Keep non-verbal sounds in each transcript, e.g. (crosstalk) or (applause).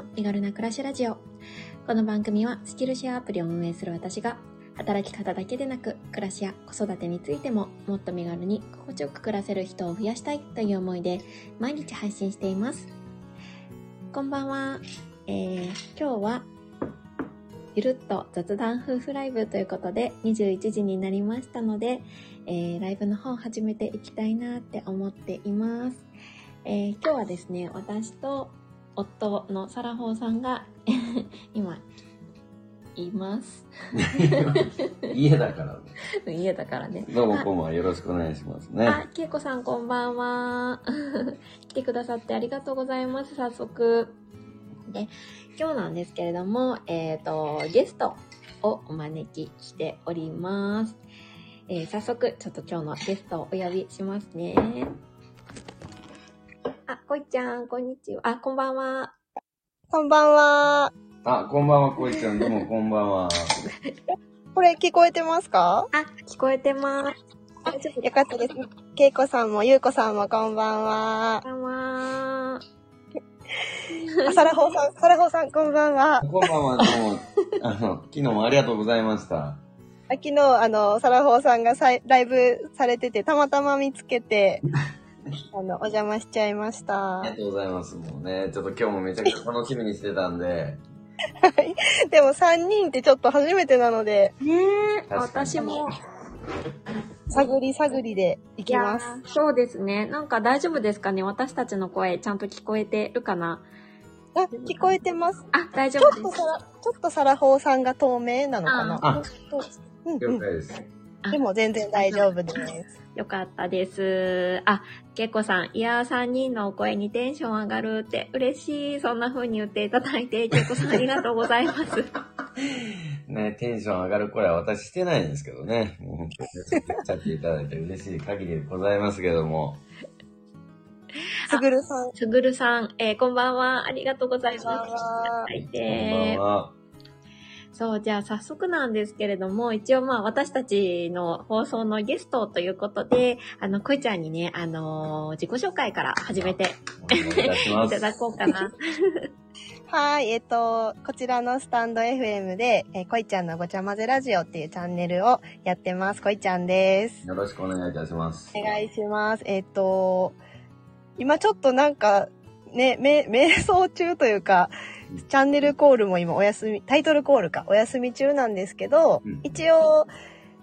の身軽な暮らしラジオ。この番組はスキルシェアアプリを運営する私が、働き方だけでなく、暮らしや子育てについてももっと身軽に心地よく暮らせる人を増やしたいという思いで、毎日配信しています。こんばんは。えー、今日は、ゆるっと雑談夫婦ライブということで、21時になりましたので、えー、ライブの方を始めていきたいなって思っています。えー今日はですね、私と夫のサラホーさんが (laughs) 今、います。(laughs) 家だからね。家だからね。どうもこんばんは。よろしくお願いしますね。あ、けいこさんこんばんは。(laughs) 来てくださってありがとうございます、早速。で、今日なんですけれども、えっ、と、ゲストをお招きしております。えー早速、ちょっと今日のゲストをお呼びしますね。あ、こいちゃん、こんにちは。あ、こんばんは。こんばんは。あ、こんばんは、こいちゃん。どうもこんばんは。(laughs) これ聞こえてますか？あ、聞こえてます。大丈夫よかったです。けいこさんもゆうこさんもこんばんは。こんばんは。(laughs) あさらほうさん、さらほうさんこんばんは。こんばんは、どうも。あの、昨日もありがとうございました。あ昨日、あの、さらほうさんがさいライブされてて、たまたま見つけて、あの、お邪魔しちゃいましたあり。がとうございます。もうね、ちょっと今日もめちゃくちゃ楽しみにしてたんで。でも3人ってちょっと初めてなので、ねえ、私も。探り探りで行きます。そうですね。なんか大丈夫ですかね？私たちの声ちゃんと聞こえてるかな？あ、聞こえてます。あ、大丈ちょ夫です。っとさら、ちょっとさらほうさんが透明なのかな？あうんうん。了解です。でも全然大丈夫です。よかったです。あ、けいこさん、いやー3人のお声にテンション上がるって嬉しい。そんな風に言っていただいて、けいこさんありがとうございます。(laughs) ね、テンション上がる声は私してないんですけどね。もう本当にちゃっていただいて嬉しい限りでございますけども。すぐるさん。すぐるさん、えーこんばんは。ありがとうございます。いこんでばんは。そう、じゃあ早速なんですけれども、一応まあ私たちの放送のゲストということで、あの、こいちゃんにね、あのー自己紹介から始めていいただこうかな。(laughs) はい、えっ、と、こちらのスタンド FM で、えーこいちゃんのごちゃ混ぜラジオっていうチャンネルをやってます。こいちゃんです。よろしくお願いいたします。お願いします。えっ、と、今ちょっとなんか、ね、め、瞑想中というか、チャンネルコールも今お休み、タイトルコールか、お休み中なんですけど、うん一応、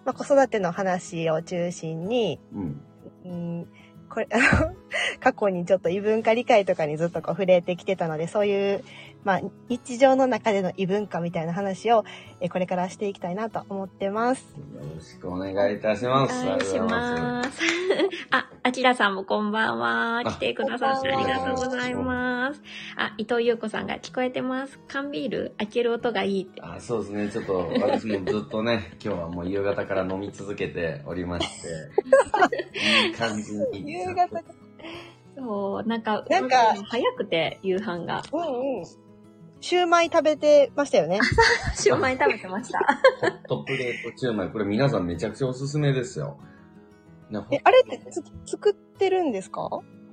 まあ、子育ての話を中心に、うん。うん、これ、あの過去にちょっと異文化理解とかにずっとこう触れてきてたので、そういう、まあ、日常の中での異文化みたいな話を、えこれからしていきたいなと思ってます。よろしくお願いいたします。お願いします。あ、あきらさんもこんばんは。来てくださってありがとうございます。あ、伊藤優子さんが聞こえてます。缶ビール？開ける音がいいって。あそうですね。ちょっと私もずっとね、(laughs) 今日はもう夕方から飲み続けておりまして、いい感じに。(laughs) 夕方そう、なんか、なんかうん早くて夕飯が。うんうん。シューマイ食べてましたよね。(laughs) シューマイ食べてました。ホットプレートチューマイ、これ皆さんめちゃくちゃおすすめですよ。え、あれってつ作ってるんですか？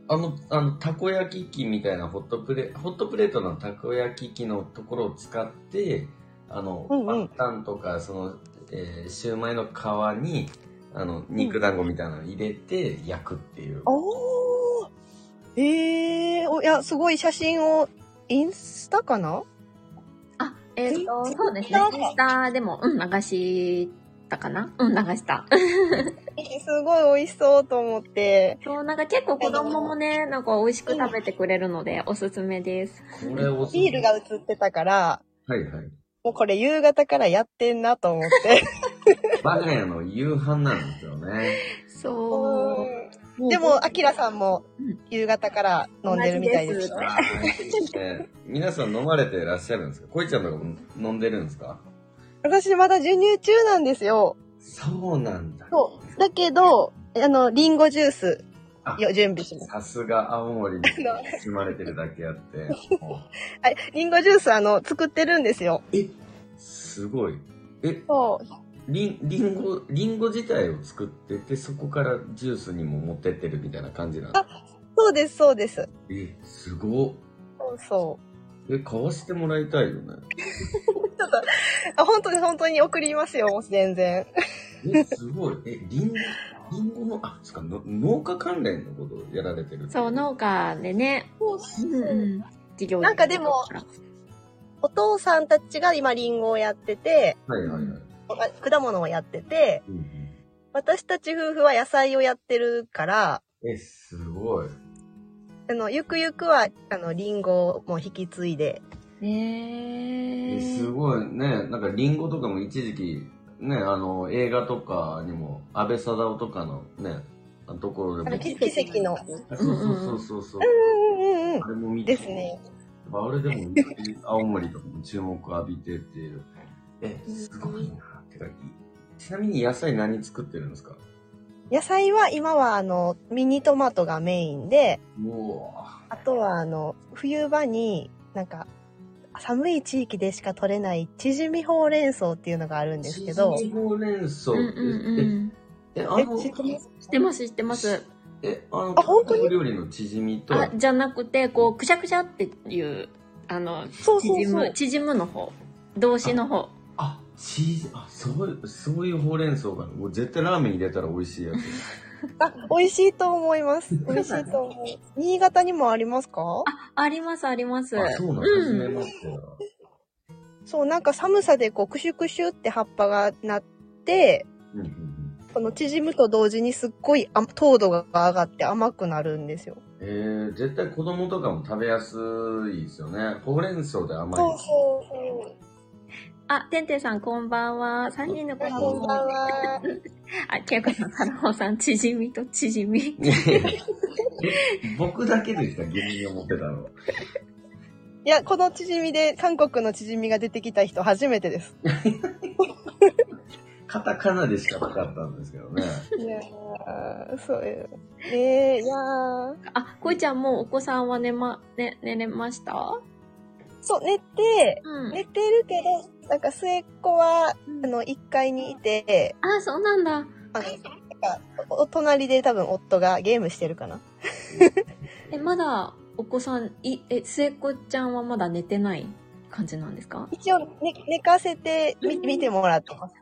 あの、あの、たこ焼き器みたいなホットプレ、ホットプレートのたこ焼き器のところを使って、あの、うんうんパッタンとか、その、えーシューマイの皮に、あの、肉団子みたいなのを入れて焼くっていう。おー。ええー、お、いや、すごい写真を、インスタかな？あ、えっ、と、ツイそうですね。ツインスタでも、うん、流したかな？うん、流した。(laughs) えすごい美味しそうと思って。そう、なんか結構子供もね、なんか美味しく食べてくれるので、おすすめです。これおすすめビールが映ってたから、はいはい。もうこれ夕方からやってんなと思って。我が家の夕飯なんですよね。そう。でも、アキラさんも夕方から飲んでるみたいですよ。あーね皆さん飲まれていらっしゃるんですか？こいちゃんとかも飲んでるんですか？私まだ授乳中なんですよ。そうなんだ。そう。だけど、あの、リンゴジュースあよ準備します。さすが青森に住まれてるだけあって。あ (laughs) リンゴジュースあの、作ってるんですよ。え、すごい。え、そう。リン、リンゴ、リンゴ自体を作ってて、そこからジュースにも持ってってるみたいな感じなんだ。そうです、そうです。え、すごっ。そうそえ、買わせてもらいたいよね。(laughs) ちょっと、あ、本当に本当に送りますよ、全然。え、すごい。え、リンゴ、リンゴの、あ、つか、の農家関連のことをやられてるそう、農家でね。うんうん。事業なんかでもお父さんたちが今リンゴをやってて、はいはいはい。あ果物をやってて、うんうん私たち夫婦は野菜をやってるから、え、すごい。あの、ゆくゆくは、あの、リンゴも引き継いで、ねえすごいね。なんかリンゴとかも一時期、ね、あの、映画とかにも、安倍貞夫とかのね、ところでも。奇跡の。そうそうそうそう。うんうんうんあれも見て。ですね。あれでも、青森とかも注目浴びてっていう。え、すごいな。てか、ちなみに野菜何作ってるんですか？野菜は今はあの、ミニトマトがメインで、もあとはあの、冬場になんか、寒い地域でしか取れない縮みほうれん草っていうのがあるんう、ですけど、チヂミほうれん草。うんうんうん。え、え、あえ、の、知ってます知ってます。え、あの、あ本当に？韓国料理のチヂミと、あ、じゃなくて、こう、くしゃくしゃっていう、あの、そうそう縮む、そう。縮むの方。動詞の方。あ、チーズ、あ、そういう、そういうほうれん草が、もう絶対ラーメン入れたら美味しいやつ。(laughs) あ、美味しいと思います。美味しいと思う。新潟にもありますか？ありますあります。あ、そうなんうん初めましてだ。そう、なんか寒さでこう、クシュクシュって葉っぱがなって、うんうんうん。この縮むと同時にすっごいあ糖度が上がって甘くなるんですよ。えー、絶対子供とかも食べやすいですよね。ほうれん草で甘い。そうそうそう。あ、てんてんさんこんばんは。3人の子こんばんは。(laughs) あ、けいこさん、さらほさん、ちじみとちじみ。え僕だけでした、芸人を持ってたの。いや、この縮みで、韓国の縮みが出てきた人初めてです。(laughs) カタカナでしかなかったんですけどね。いやー、そういう。えー、いやー。あ、こいちゃんもうお子さんは寝ま、ね、寝れました？そう、寝て、うん。寝てるけど、なんか末っ子は、うんあの、1階にいて、あ、そうなんだ。あの、なんか、おお隣で多分夫がゲームしてるかな。(laughs) え、まだお子さん、い、え、末っ子ちゃんはまだ寝てない感じなんですか？一応、ね、寝かせてみ、見てもらってます。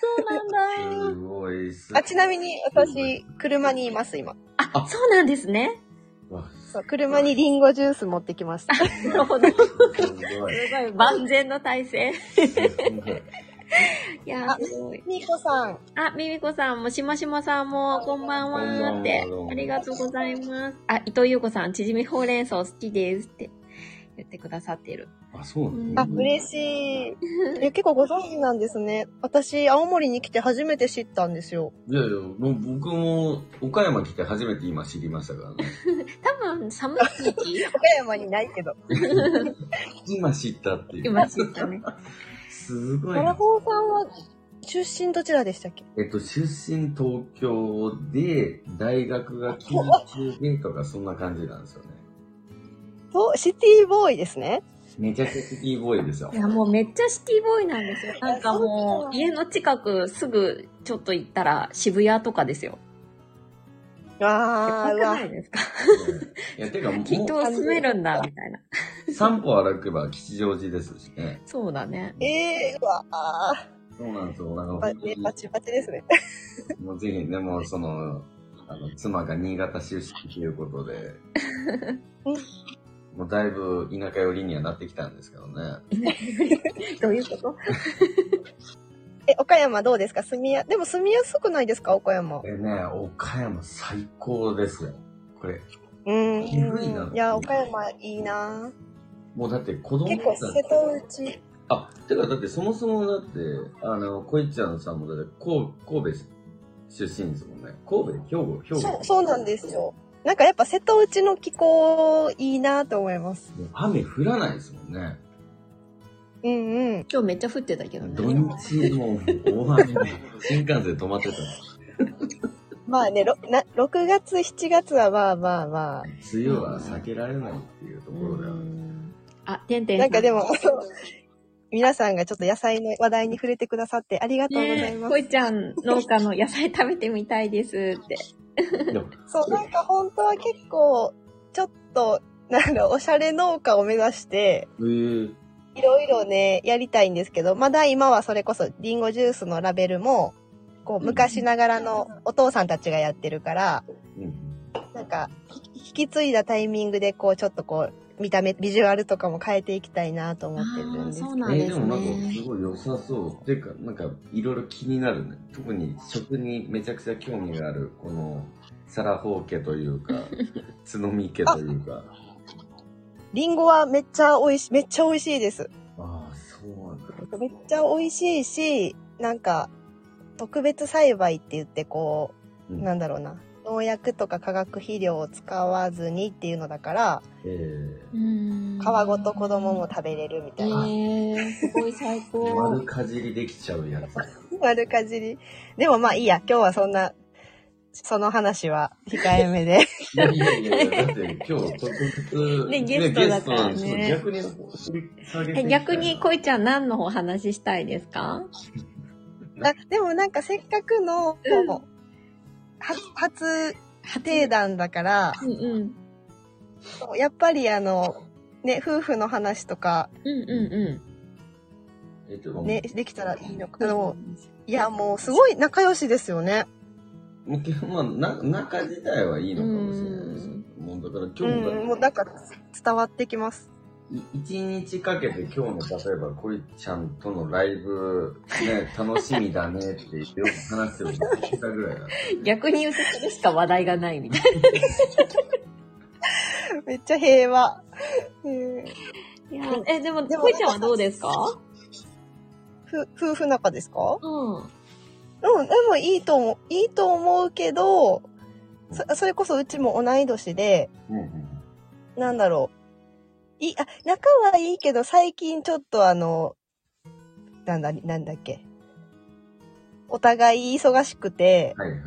そうなん (laughs) すごいっす。あ、ちなみに私、車にいます、今。あ、そうなんですね。車にリンゴジュース持ってきました。なるほど。すすごい。万全の体制。いやー、すごい。みーこさん。あ、みみこさんも、しましまさんも、こんばんはーって。ありがとうございます。あ、伊藤優子さん、ちじみほうれん草好きですって言ってくださっている。あ、そうなんあ、だ。嬉しい。(laughs) え、結構ご存知なんですね。私、青森に来て初めて知ったんですよ。いやいや、もう僕も岡山来て初めて今知りましたからね。(laughs) 多分、寒い地域 (laughs) 岡山にないけど。今知ったっていう。今知ったね。すごいマラな。ホーさんは、出身どちらでしたっけ？えっと、出身東京で、大学が近中でとか、そんな感じなんですよね。そう、シティボーイですね。めちゃくちゃシティボーイですよい。や、もうめっちゃシティボーイなんですよ。なんかもう、家の近くすぐちょっと行ったら渋谷とかですよ。あー、うわ。いですか？いや、てかもう、きっと住めるんだ、みたいな。3歩歩けば吉祥寺ですしね。そうだね。えー、うわあそうなんですよ。なんかバチバチですね。(laughs) もうぜひ、でも、その、あの、妻が新潟出身ということで、(laughs) もうだいぶ田舎寄りにはなってきたんですけどね。(laughs) どういうこと？(laughs) え、岡山どうですか？住みや、でも住みやすくないですか？岡山。えね、岡山最高ですよ。これ。うーん。いや、岡山いいなもうだって子供結構瀬戸内。あ、てかだってそもそもだって、あの、こいちゃんさんもだって神神戸出身ですもんね。神戸兵庫兵庫そう、そうなんですよ。なんかやっぱ瀬戸内の気候いいなと思います。もう雨降らないですもんね。うんうん。今日めっちゃ降ってたけどね。土日も大雨で新幹線止まってた。まあね、ろな6月、7月はまあまあま梅雨は避けられないっていうところでは。あ、てんてあ。んなんかでも、(laughs) 皆さんがちょっと野菜の話題に触れてくださってありがとうございます。こいちゃん農家の野菜食べてみたいですって。そう、なんか本当は結構、ちょっとなんおしゃれ農家を目指して、えー、いろいろね、やりたいんですけど、まだ今はそれこそリンゴジュースのラベルも、こう、昔ながらのお父さんたちがやってるから、うん。なんか、ひ引き継いだタイミングで、こう、ちょっとこう、見た目、ビジュアルとかも変えていきたいなと思ってるんですけど。えー、なんでもなんかねすごい良さそう。ていうか、なんかいろいろ気になるね。特に食にめちゃくちゃ興味がある、この、サラホー家というか、角見家というか。リンゴはめっちゃ美味しい、めっちゃ美味しいです。ああ、そうなんだ。めっちゃ美味しいし、なんか、特別栽培って言って、こう、うんなんだろうな。農薬とか化学肥料を使わずにっていうのだから、えうん皮ごと子供も食べれるみたいな。えー、すごい最ー、高。(laughs) 丸かじりできちゃうやつ。丸かじり。でもまあいいや、今日はそんな、その話は控えめで。いやいやいやいや、だって今日特別、ねゲストだからね逆にえな逆に、こいちゃん何のお話ししたいですか？あでもなんかせっかくの、うんは初定談だから、うんうん。やっぱりあの、ね、夫婦の話とか、うんうんうえっと、ね、できたらいいのか。あいや、もうすごい仲良しですよね。もう基本まあ、な仲自体はいいのかもしれないです。もうだからう今日が、ん、もうなんか伝わってきます。い一日かけて今日の例えばこいちゃんとのライブね楽しみだねって言ってよく話してるの聞いたぐらいだ逆に言うとそれしか話題がないみたい (laughs) めっちゃ平和。いやえ、でも、でもこいちゃんはどうですか？ふ夫婦仲ですか？うん。うん、でもいいと思う、いいと思うけど、そそれこそうちも同い年で、うんうんなんだろう。いい、あ、仲はいいけど、最近ちょっとあの、なんだ、なんだっけ。お互い忙しくて、はいはい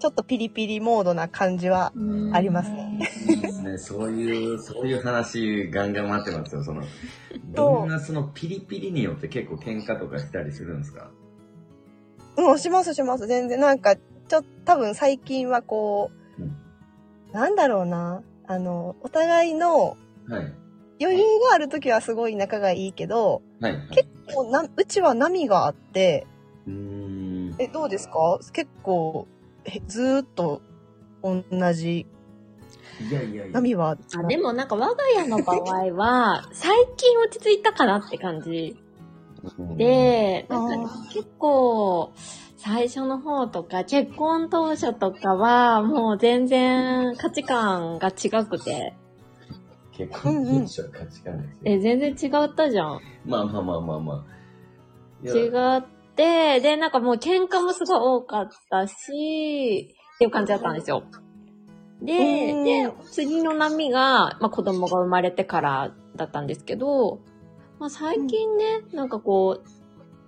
ちょっとピリピリモードな感じは、ありますね。いいですねそういうそういう話ガンガン待ってますよその (laughs) どんなそのピリピリによって結構喧嘩とかしたりするんですか？うん、しますします。全然。なんか、ちょっと多分最近はこう、うんなんだろうな。あの、お互いのはい余裕がある時はすごい仲がいいけど、はいはい。結構な、うちは波があって、うーん。え、どうですか？結構、えずーっと同じ。いやいやいや。波は。あでもなんか我が家の場合は、(laughs) 最近落ち着いたかなって感じ。うん。で、なんか結構、最初の方とか、結婚当初とかは、もう全然価値観が違くて、結婚当初は価値観ですよえ、全然違ったじゃん。まあまあまあまあまあ。違って、で、なんかもう喧嘩もすごい多かったし、っていう感じだったんですよ。で、うんで、次の波が、まあ子供が生まれてからだったんですけど、まあ最近ね、なんかこう、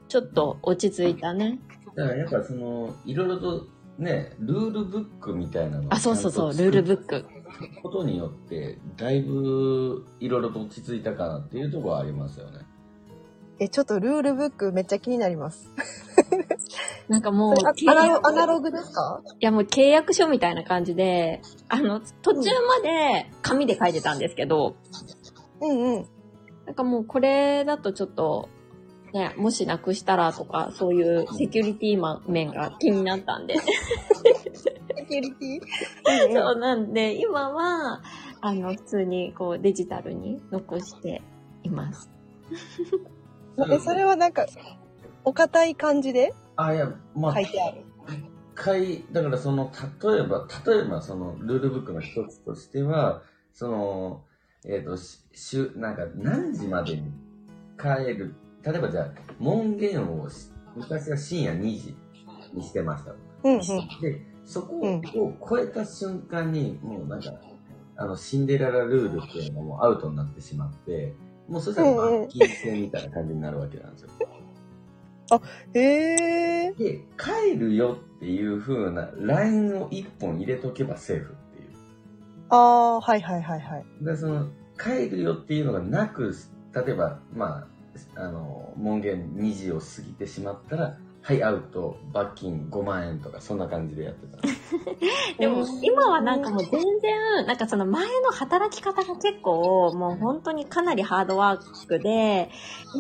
ちょっと落ち着いたね。だからやっぱその、いろいろとね、ルールブックみたいなのをあ、そうそうそう、ちゃんとルールブック。(laughs) ことによって、だいぶいろいろと落ち着いたかなっていうところはありますよね。え、ちょっとルールブックめっちゃ気になります。(laughs) なんかもう、アナロアナログですか？いやもう契約書みたいな感じで、あの、途中まで紙で書いてたんですけど、うんうん。なんかもうこれだとちょっと、ね、もしなくしたらとか、そういうセキュリティ面が気になったんで。(laughs) セキュリティそうなんで、今は、あの、普通にこうデジタルに残しています。(laughs) え、それはなんか、お堅い感じであ、いや、まあ、書いてある。一回、だからその、例えば、例えばその、ルールブックの一つとしては、その、えっ、と、し、しゅ、なんか、何時までに帰る。例えばじゃあ、門限をし、昔は深夜2時にしてました。うんうん。で、そこうんを超えた瞬間に、もうなんか、あの、シンデレラルールっていうのもアウトになってしまって、もうそしたら罰金制みたいな感じになるわけなんですよ。へえ。で、帰るよっていう風な LINE を一本入れとけばセーフっていう。ああ、はいはいはいはい。で、その、帰るよっていうのがなく、例えば、まあ、あの、門限2時を過ぎてしまったら、はい、アウト、罰金5万円とか、そんな感じでやってた。(laughs) でも、今はなんかもう全然、なんかその前の働き方が結構、もう本当にかなりハードワークで、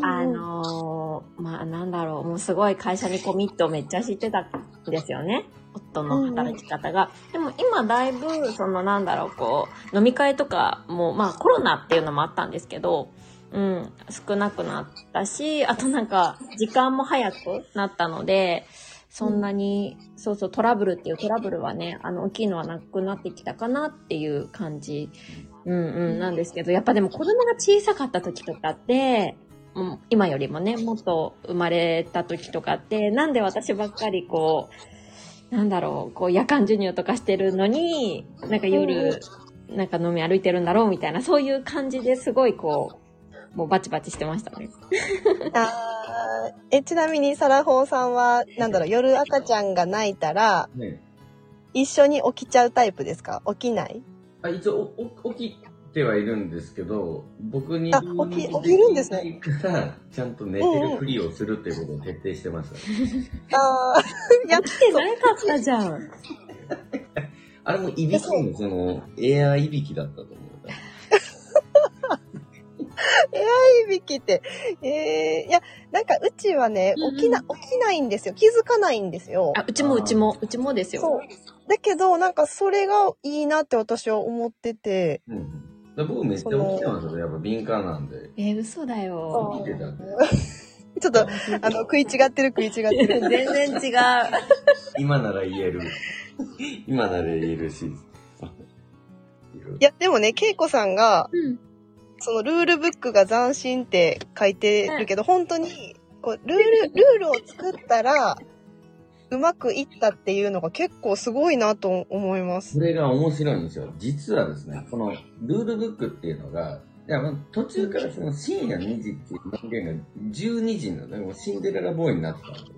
あのーまあなんだろう、もうすごい会社にコミットをめっちゃしてたんですよね。夫の働き方が。でも今だいぶ、そのなんだろう、こう、飲み会とかも、まあコロナっていうのもあったんですけど、うん、少なくなったし、あとなんか、時間も早くなったので、そんなに、そうそう、トラブルっていうトラブルはね、あの、大きいのはなくなってきたかなっていう感じ、うんうん、なんですけど、やっぱでも子供が小さかった時とかって、うん今よりもね、もっと生まれた時とかって、なんで私ばっかりこう、なんだろう、こう夜間授乳とかしてるのに、なんか夜、なんか飲み歩いてるんだろうみたいな、そういう感じですごいこう、もうバチバチしてましたね。あーえ、ちなみにサラホーさんは、なんだろう、夜赤ちゃんが泣いたら、ね一緒に起きちゃうタイプですか？起きない？あ一応おお起きてはいるんですけど、僕にあ起き起きるんですね。ちゃんと寝てるふりをするっていうことを徹底してました、ああ、いや、来てなかったじゃん。(laughs) あれもいびきもその、エアいびきだったと思う。いびきって、えー、いや、なんかうちはね起きな、起きないんですよ。気づかないんですよ。あ、うちもうちも、うちもですよ。そう。だけど、なんかそれがいいなって私は思ってて、うん。僕めっちゃ起きてますよ。やっぱ敏感なんで。えー嘘だよ。起きてたんで。(laughs) ちょっと、あの、食い違ってる食い違ってる。(laughs) 全然違う。今なら言える。今なら言えるし。あいや、でもね、恵子さんが、うん。そのルールブックが斬新って書いてるけど、本当に、こう、ルール、ルールを作ったら、うまくいったっていうのが結構すごいなと思いますそ。れが面白いんですよ。実はですね、このルールブックっていうのが、いやまあ途中からその深夜2時っていう人間が12時になる。もうシンデレラボーイになってたんですよ。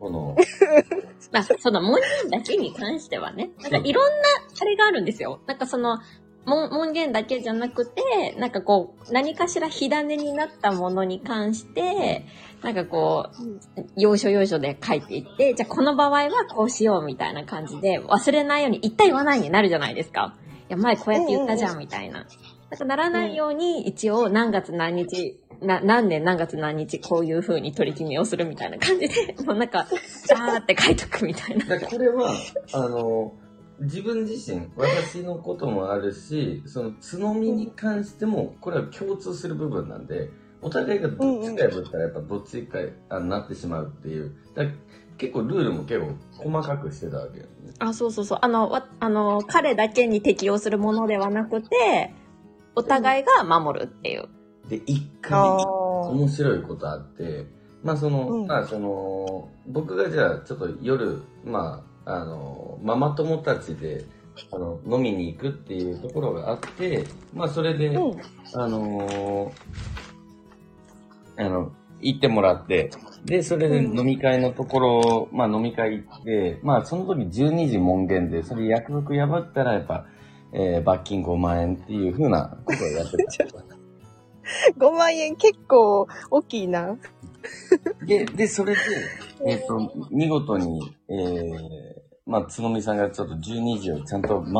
この、(laughs) まあ、その文言だけに関してはね、なんかいろんな、あれがあるんですよ。なんかその、文文言だけじゃなくて、なんかこう、何かしら火種になったものに関して、なんかこう、要所要所で書いていって、じゃあこの場合はこうしようみたいな感じで、忘れないように言った言わないになるじゃないですか。いや、前こうやって言ったじゃんみたいな。なんかならないように、一応何月何日、な、何年何月何日こういう風に取り決めをするみたいな感じで、もうなんか、(laughs) ザーって書いとくみたいな。これは、あの、自分自身、私のこともあるし、その、角みに関しても、これは共通する部分なんで、お互いがどっちか破ったら、やっぱどっちかあなってしまうっていう。だ結構ルールも結構細かくしてたわけよね。あ、そうそうそう。あの、わあの、彼だけに適用するものではなくて、お互いが守るっていう。で、一回、あ面白いことあって、まあその、うんまあその、僕がじゃあちょっと夜、まあ、あの、ママ友たちで、あの、飲みに行くっていうところがあって、まあそれで、ーうん。あのーあの、行ってもらって、で、それでうん飲み会のところ、まあ飲み会行って、まあその時12時門限で、それ約束破ったらやっぱ、えー罰金5万円っていう風なことをやってた。(laughs) (laughs) 5万円結構大きいな。で、で、それで、(laughs) えっ、と、見事に、えー、まあ、つのみさんがちょっと12時をちゃんと回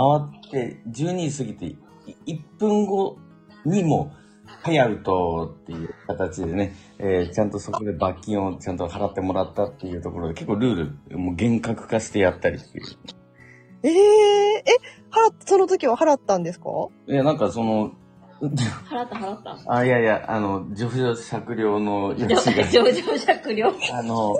って、12時過ぎて、い1分後にも、はい、アウトっていう形でね、えーちゃんとそこで罰金をちゃんと払ってもらったっていうところで、結構ルール、もう厳格化してやったりっていう。えええ、払っ、その時は払ったんですか？いや、なんかその、払った払った。あ、いやいや、あの、上場酌量のや上つが、(laughs) 上場酌量。あの、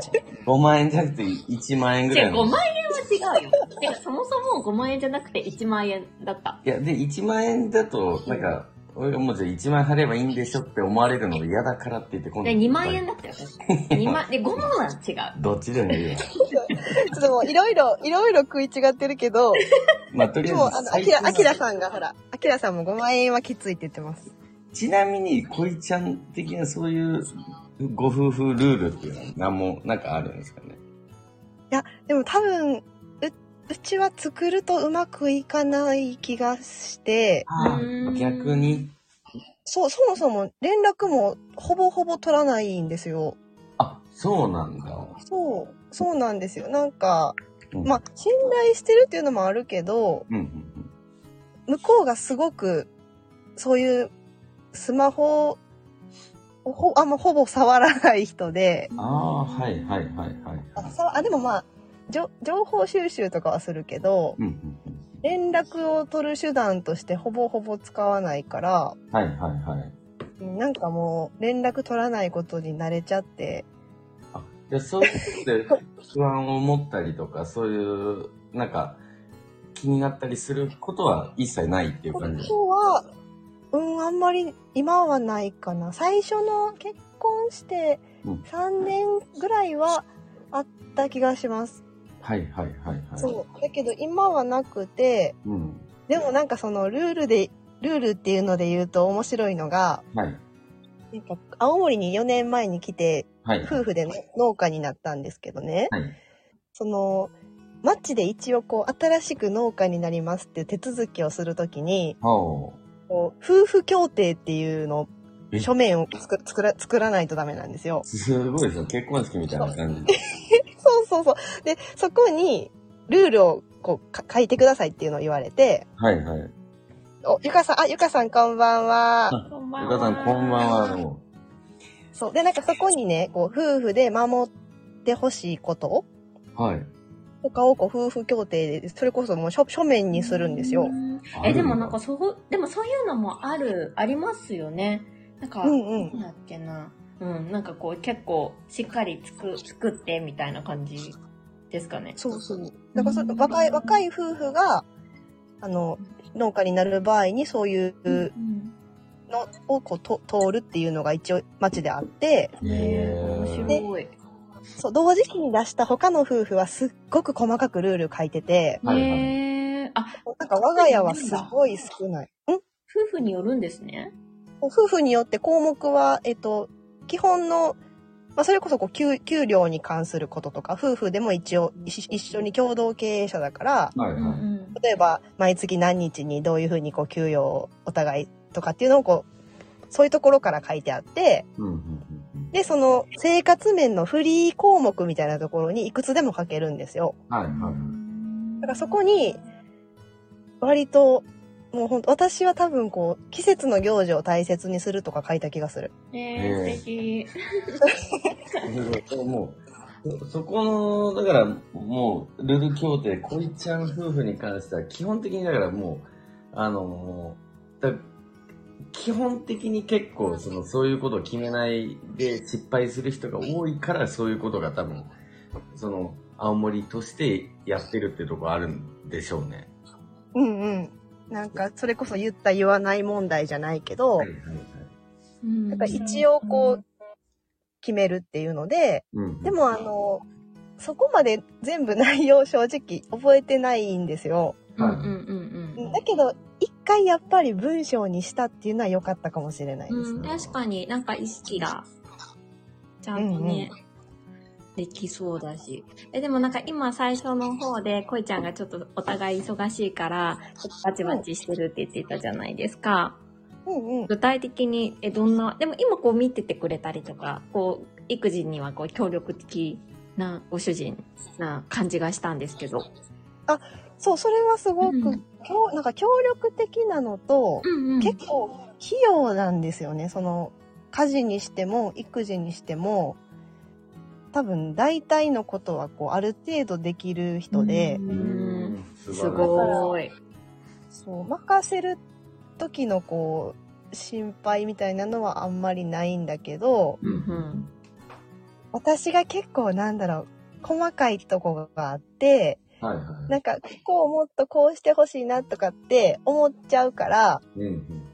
5万円じゃなくて1万円ぐらいの。5万円は違うよ。てか、そもそも5万円じゃなくて1万円だった。いや、で、1万円だと、なんか、もうじゃあ1万円払えばいいんでしょって思われるのが嫌だからって言って、今度。で、2万円だったよ、確か2 (laughs) 万、で、5万は違う。どっちでもいいよ。ちょっともういろいろ、いろいろ食い違ってるけど、(laughs) まあ、とりであえずも、あの、アキラ、アキラさんがほら、アキラさんも5万円はきついって言ってます。ちなみに、恋ちゃん的なそういうご夫婦ルールっていうのは何も、なんかあるんですかね？でも多分、う、うちは作るとうまくいかない気がして、あうん逆に。そう、そもそも連絡もほぼほぼ取らないんですよ。あ、そうなんだ。そう、そうなんですよ。なんか、うんまあ、信頼してるっていうのもあるけど、うんうん向こうがすごく、そういう、スマホをほ、あんまほぼ触らない人で、うん。ああ、はいはいはいはい。あ、さあでもまあ、情報収集とかはするけど、うんうんうん。連絡を取る手段としてほぼほぼ使わないから、はいはいはい。うんなんかもう連絡取らないことに慣れちゃって、あ、じゃあそういうことで不安を持ったりとか、そういう、なんか、気になったりすることは一切ないっていうこ感じ？とは、うん、あんまり今はないかな。最初の結婚してうん3年ぐらいはあった気がします。はいはいはいはい。そう。だけど今はなくて、う。ん。でもなんかそのルールで、ルールっていうので言うと面白いのが、はい。なんか青森に4年前に来て、はい。夫婦での農家になったんですけどね、はい。その、町で一応こう、新しく農家になりますっていう手続きをするときに、ほこう夫婦協定っていうの書面を作作ら作らないとダメなんですよう。。すごいですよ。結婚式みたいな感じで。(laughs) そうそうそう。で、そこにルールをこうか書いてくださいっていうのを言われて、はいはい。お、ゆかさん、あ、ゆかさんこんばんは。こんばゆかさん、こんばんは。そう。で、なんかそこにね、こう、夫婦で守ってほしいことはい。とかをこう、夫婦協定で、それこそもう書書面にするんですよう。んえ、でもなんかそう、でもそういうのもある、ありますよね。なんか、うんうんなんだっけな。うん、なんかこう結構しっかりつく作ってみたいな感じですかね。そうそう。だからそれ若い、若い夫婦が、あの、農家になる場合にそういううんのをこうと通るっていうのが一応町であって、うん、へー面白い。そう、同時期に出した他の夫婦はすっごく細かくルール書いてて、へーあ、なんか我が家はすごい少ない。ん？夫婦によるんですね。夫婦によって項目は、えっと、基本の、まあ、それこそこう給給料に関することとか、夫婦でも一応一一緒に共同経営者だから、はいはい。例えば毎月何日にどういうふうにこう給与をお互いとかっていうのをこう、そういうところから書いてあって、うん。で、その生活面のフリー項目みたいなところにいくつでも書けるんですよ。はいはい。だからそこに、割と、もう本当私は多分こう、季節の行事を大切にするとか書いた気がする。えへーー、素敵。もう、そそこの、だから、もう、ルール協定、恋ちゃん夫婦に関しては、基本的にだからもう、あのだ基本的に結構、その、そういうことを決めないで失敗する人が多いから、そういうことが多分、その、青森としてやってるってところあるんでしょうね。うんうん。なんか、それこそ言った言わない問題じゃないけど、はいはいはい。うんだから一応こう、決めるっていうので、うん。でもあの、そこまで全部内容正直覚えてないんですよ。うんうんうんうんだけど、一回やっぱり文章にしたっていうのは良かったかもしれないです。うん、確かになんか意識がちゃんとね、できそうだし。え、でもなんか今最初の方で、こいちゃんがちょっとお互い忙しいから、ちょっとバチバチしてるって言ってたじゃないですか。うんうん。具体的に、え、どんな、でも今こう見ててくれたりとか、こう、育児にはこう協力的なご主人な感じがしたんですけど。そう、それはすごく、うんなんか協力的なのと、うんうん。結構費用なんですよね。その、家事にしても、育児にしても、多分大体のことはこう、ある程度できる人で、すごい。そう、任せる時のこう、心配みたいなのはあんまりないんだけど、うんうん。私が結構なんだろう、細かいとこがあって、はいはい。なんか、ここをもっとこうしてほしいなとかって思っちゃうから、うんうん。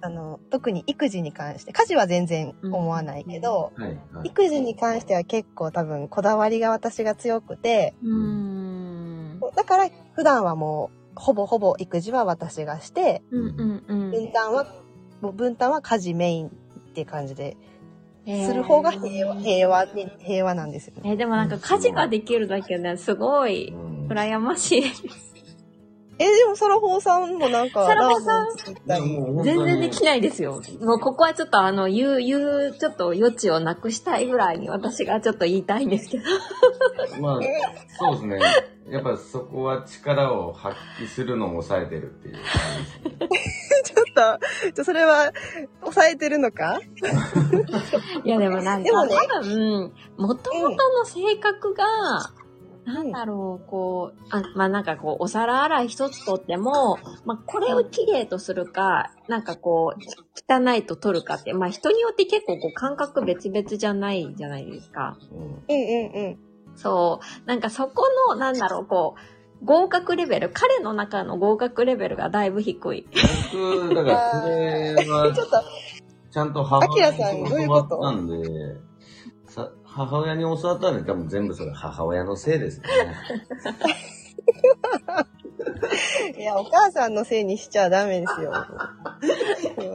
あの、特に育児に関して、家事は全然思わないけど、はいはい。育児に関しては結構多分こだわりが私が強くて、うーん。だから普段はもう、ほぼほぼ育児は私がして、うんうんうん。分担は、もう分担は家事メインって感じで、する方が平和、平和に、平和なんですよね。え、でもなんか家事ができるだけで、すごい、うん羨ましい。え、でも、サラホーさんもなんか、サラホーさん全然できないですよ。もうここはちょっとあの、言う、言う、ちょっと余地をなくしたいぐらいに私がちょっと言いたいんですけど。まあ、そうですね。やっぱそこは力を発揮するのも抑えてるっていう感じですね。ちょっと、ちょそれは、抑えてるのか？いやでもなんか、でもね多分、もともとの性格が、なんだろう、こう、あ、まあ、なんかこう、お皿洗い一つとっても、まあ、これを綺麗とするか、なんかこう、汚いと取るかって、まあ、人によって結構こう、感覚別々じゃないじゃないですか。うんうんうんうん。そう。なんかそこの、なんだろう、こう、合格レベル、彼の中の合格レベルがだいぶ低い。僕、だからそれは (laughs) ちょっと、ちゃんと母アキラさんどういう教わことったんで、さ母親に教わったんで、多分全部それ母親のせいですね。(laughs) いや、お母さんのせいにしちゃダメですよ。うんい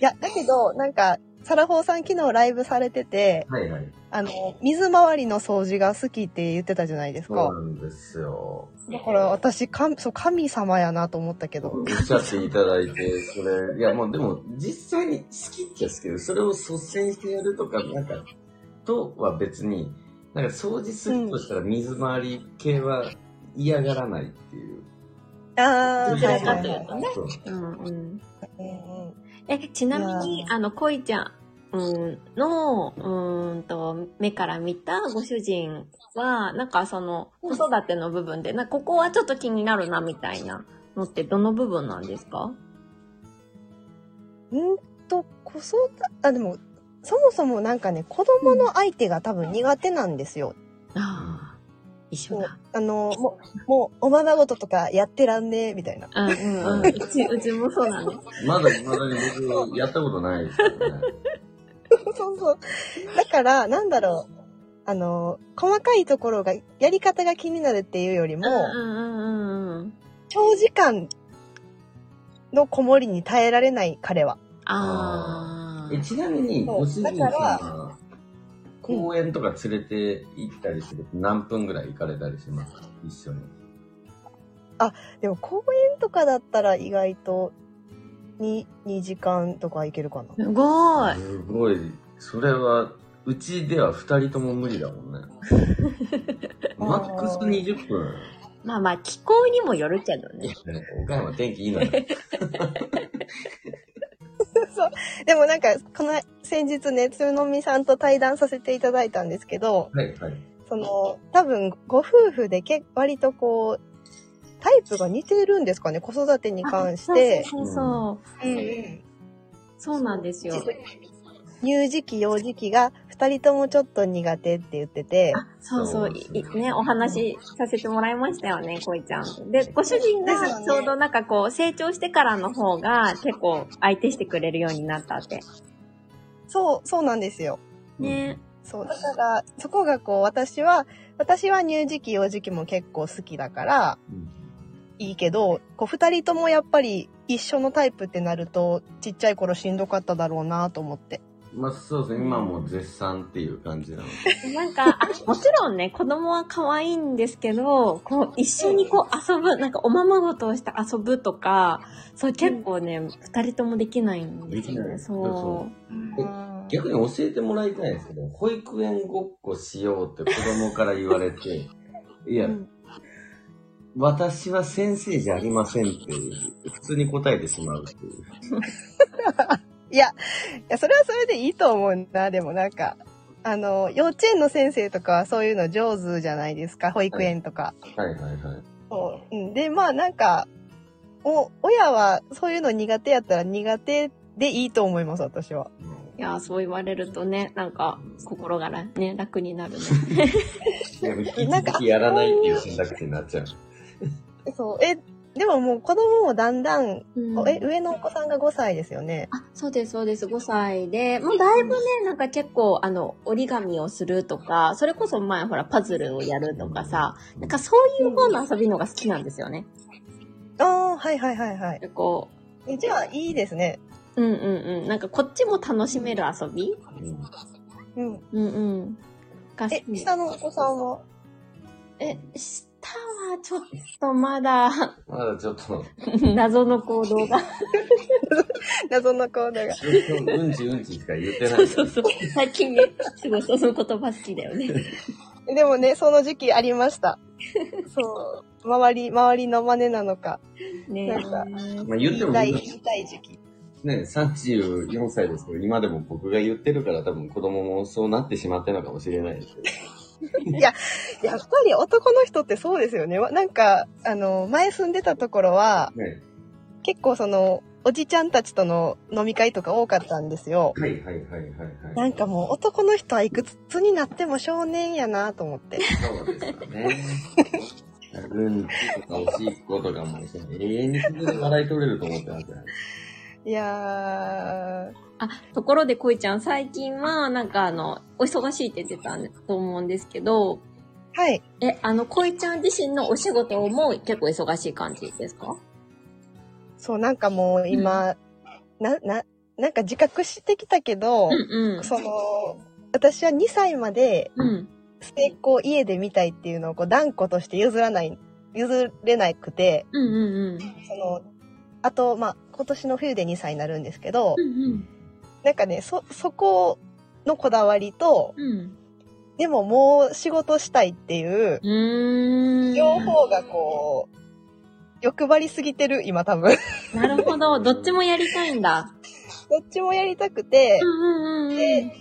や、だけど、なんか、サラホーさん昨日ライブされてて、はいはい。あの、水回りの掃除が好きって言ってたじゃないですそうか。なんですよ。だから私、神そう神様やなと思ったけど。おっしゃっていただいて、それ、いやもうでも、実際に好きっちゃ好きけど、それを率先してやるとか、なんか、とは別に、なんか掃除するとしたら水回り系は嫌がらないっていう。ああ、どちいはいはいかというと。ね。そううんうん。え、ちなみいに、やあの、恋ちゃん、うん、の、うーんと、目から見たご主人は、なんかその、子育ての部分で、な、ここはちょっと気になるな、みたいなのってどの部分なんですか？うんと、子育て、あ、でも、そもそもなんかね、子供の相手が多分苦手なんですよ。ああ、一緒だ。あの、もう、もう、おままごととかやってらんねえ、みたいな。うんうんうん。うち、うちもそうなんです。まだ未だに僕、やったことないですけどね。(laughs) そうそう。だから、なんだろう。あの、細かいところが、やり方が気になるっていうよりも、うんうんうんうんうん。長時間のこもりに耐えられない彼は。あえちなみに、ご主人さんだからは、公園とか連れて行ったりすると何分ぐらい行かれたりしますか？一緒に。でも公園とかだったら意外と2、2時間とかいけるかな。あ。すごい。すごい。それは、うちでは二人とも無理だもんね。(laughs) マックス20分。まあまあ、気候にもよるけどね。岡山天気いいのよ。(laughs) (laughs) でもなんか、この先日ね、つのみさんと対談させていただいたんですけど、はいはい。その、多分、ご夫婦でけ割とこう、タイプが似てるんですかね、子育てに関して。そうそうそう。うんうんそうなんですよ。乳児期、幼児期が二人ともちょっと苦手って言ってて、あ、そうそう、いいね、お話しさせてもらいましたよね、こいちゃん。で、ご主人がちょうどなんかこう、成長してからの方が結構相手してくれるようになったって。そう、そうなんですよ。ね。そう、だから、そこがこう、私は、私は乳児期、幼児期も結構好きだから、うんいいけど、こう、二人ともやっぱり一緒のタイプってなると、ちっちゃい頃しんどかっただろうなと思って。まあそうですね、今も絶賛っていう感じなので。(laughs) なんか、あもちろんね、子供は可愛いんですけど、こう、一緒にこう遊ぶ、なんかおままごとをして遊ぶとか、そう結構ね、二人ともできないんですよね。できないそえ逆に教えてもらいたいんですけど、保育園ごっこしようって子供から言われて、いうや、うん私は先生じゃありませんっていう、普通に答えてしまうっていう。(laughs) いや、いや、それはそれでいいと思うんだ。でもなんか、あの、幼稚園の先生とかはそういうの上手じゃないですか。保育園とか。はいはいはい。そう。うんで、まあなんか、お、親はそういうの苦手やったら苦手でいいと思います、私は。いや、そう言われるとね、なんか、心がらね、楽になるね。いや、(laughs) 引き続きやらないっていう選択肢になっちゃう。そう。え、でももう子供もだんだん、うんえ、上のお子さんが5歳ですよね。あ、そうです、そうです。5歳で、もうだいぶね、なんか結構、あの、折り紙をするとか、それこそ前ほら、パズルをやるとかさ、なんかそういう方の遊びのが好きなんですよね。ああ、はいはいはいはい。でこえじゃあいいですね。う、うんうんうん。なんかこっちも楽しめる遊び？うん。うんうん。が好え、き下のお子さんは？え、下はちょっとまだ、まだちょっと、謎の行動が。(laughs) 謎のコードが。うんちうんちしか言ってない。そうそう。最近ね、すごいその言葉好きだよね。でもね、その時期ありました。そう。周り、周りの真似なのか。ねなんかまあ言っても、言いたい、ね、言いたい時期。34歳ですけど、今でも僕が言ってるから多分子供もそうなってしまってるのかもしれないですけど。やっぱり男の人ってそうですよね。わなんか、あの、前住んでたところは、ね、結構その、おじちゃんたちとの飲み会とか多かったんですよ。はいはいはいはいなはい。んかもう男の人はいくつになっても少年やなと思って。そうですよね。(laughs) うんちとかおしっことかも永遠に笑い取れると思ってますよ。いやあ、ところでこいちゃん、最近は、なんかあの、お忙しいって言ってたと思うんですけど、ー、はい。え、あの、こいちゃん自身のお仕事も結構忙しい感じですか？そう、なんかもう今、な、な、なんか自覚してきたけど、うんうん。その、私は2歳までうん。成功家で見たいっていうのをこう断固として譲らない、譲れなくて、うんうんうん。その、あと、まあ、今年の冬で2歳になるんですけど、うんなんかね、そ、そこのこだわりと、うん。うん。でももう仕事したいっていう。両方がこう、欲張りすぎてる、今多分。なるほど。(laughs) どっちもやりたいんだ。どっちもやりたくてう、んうんうんうん。で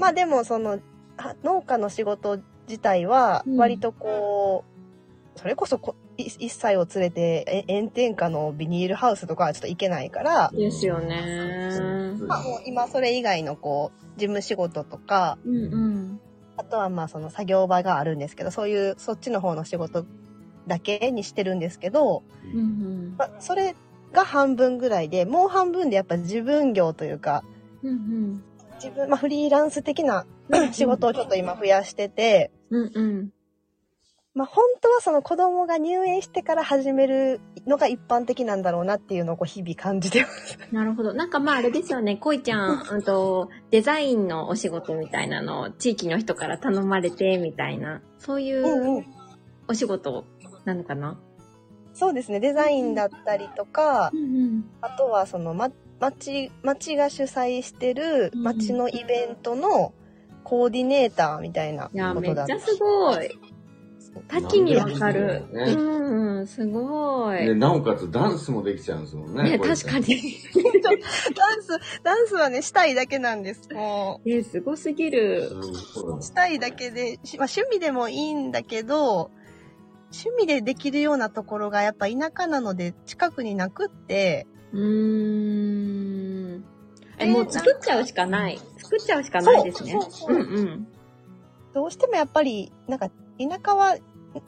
まあでもその、あ農家の仕事自体は、うん割とこう、それこそこい一歳を連れてえ炎天下のビニールハウスとかはちょっと行けないから、ですよね。まあもう今それ以外のこう、事務仕事とか、うんうん。あとはまあその作業場があるんですけど、そういうそっちの方の仕事だけにしてるんですけど、うんうん。まあそれが半分ぐらいで、もう半分でやっぱ自分業というか、うん自分、まあフリーランス的なうん。仕事をちょっと今増やしてて、うんうん。まあ本当はその子供が入園してから始めるのが一般的なんだろうなっていうのをこう日々感じてます。(laughs) なるほど。なんかまああれですよね、こいちゃん、うんと、デザインのお仕事みたいなのを地域の人から頼まれてみたいな、そういううんうん。お仕事なのかな？そうですね。デザインだったりとか、うんうん。あとはその、ま、町、町が主催してる町のイベントのコーディネーターみたいないや、ことだめっちゃすごい。多岐にわかる。ねうんうん、すごい。で、なおかつダンスもできちゃうんですもんね。ね、確かに。ダンス、ダンスはね、したいだけなんです。もね、すごすぎる。したいだけで、しまあ、趣味でもいいんだけど、趣味でできるようなところがやっぱ田舎なので近くになくって、うーん。え、えもう作っちゃうしかない。作っちゃうしかないですね。そうそうそううんうん。どうしてもやっぱり、なんか、田舎は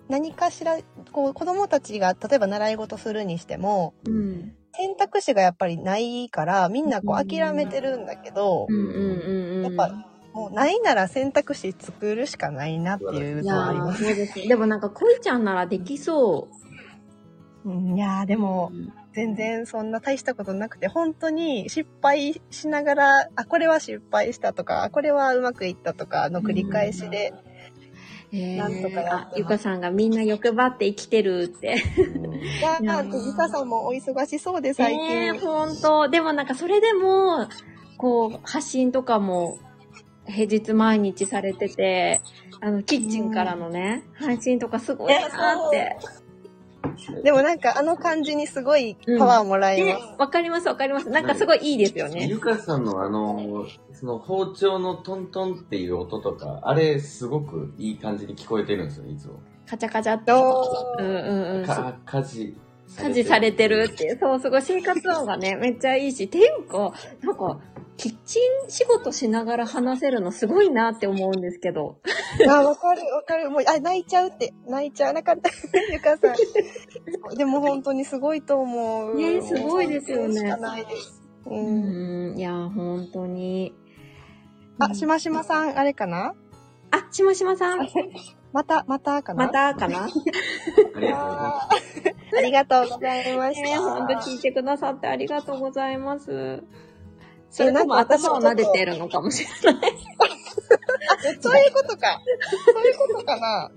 何かしら、こう、子供たちが、例えば習い事するにしても、うん。選択肢がやっぱりないから、みんなこう諦めてるんだけどう、んうんうんうん。やっぱ、もうないなら選択肢作るしかないなっていうのはあります。そうですね。でもなんか、こいちゃんならできそうんいやーでう。も、全然そんな大したことなくて、本当に失敗しながら、あ、これは失敗したとか、あこれはうまくいったとかの繰り返しで、えなんとかやってゆかさんがみんな欲張って生きてるって。うん (laughs) いやいやー、ゆかさんもお忙しそうで最えー、近。ほんと。でもなんかそれでも、こう、発信とかも、平日毎日されてて、あの、キッチンからのね、配信とかすごいなーって。でもなんかあの感じにすごいパワーもらえでます。、わかりますわかります。なんかすごいいいですよね。ゆかさんのあの、その包丁のトントンっていう音とか、あれすごくいい感じに聞こえてるんですよ、いつも。カチャカチャって。おーうんうんうん。か家事。家事されてるっていう。そう、すごい生活音がね、めっちゃいいし。ていうか、なんか、キッチン仕事しながら話せるのすごいなって思うんですけど。あ、わかるわかる。もう、あ、泣いちゃうって。泣いちゃう。なかった。(laughs) ゆかさん。でも本当にすごいと思う。ねすごいですよねしかないです。う。うんん、いや、本当に。あ、しましまさん、あれかな？あ、しましまさん。また、またかな？またかな？ありがとうございます。(laughs) ありがとうございましね、ほんとた。聞いてくださってありがとうございます。それなんか私頭を撫でてるのかもしれない。そういうことか。そういうことかな。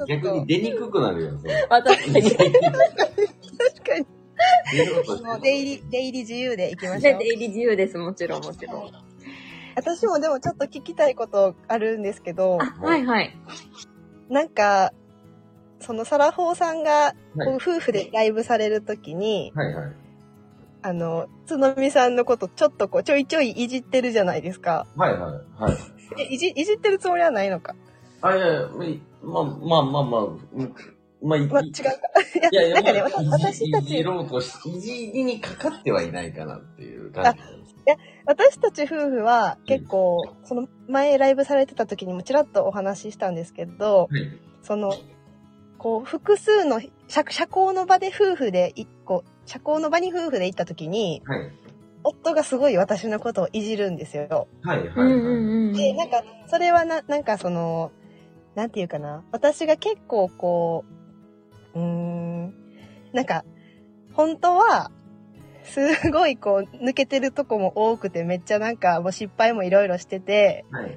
(laughs) 逆に出にくくなるよ、それ。まあ確かに。確かに。もう出入り、出入り自由で行きましょで、う出。入り自由です、もちろん、もちろん。私もでもちょっと聞きたいことあるんですけど、あ、はいはい。なんか、そのサラホーさんが、夫婦でライブされるときに、はいはい。あの、つのみさんのことちょっとこうちょいちょいいじってるじゃないですか。はいはい。はい。え、いじ、いじってるつもりはないのか？あ、いやいや、まあまあまあまあ、うんまあ、いま、違うか。いやいや、なんかね、まあ私たいじいじち、ろうとし、いじりにかかってはいないかなっていう感じです。私たち夫婦は結構、その前ライブされてた時にもちらっとお話ししたんですけど、はい。その、こう、複数の、社社交の場で夫婦で一個、社交の場に夫婦で行った時に、はい。夫がすごい私のことをいじるんですよ。はいはいはい。で、なんか、それはな、なんかその、なんていうかな。私が結構こう、うーん、なんか、本当は、すごいこう、抜けてるとこも多くて、めっちゃなんか、もう失敗もいろいろしてて、はい。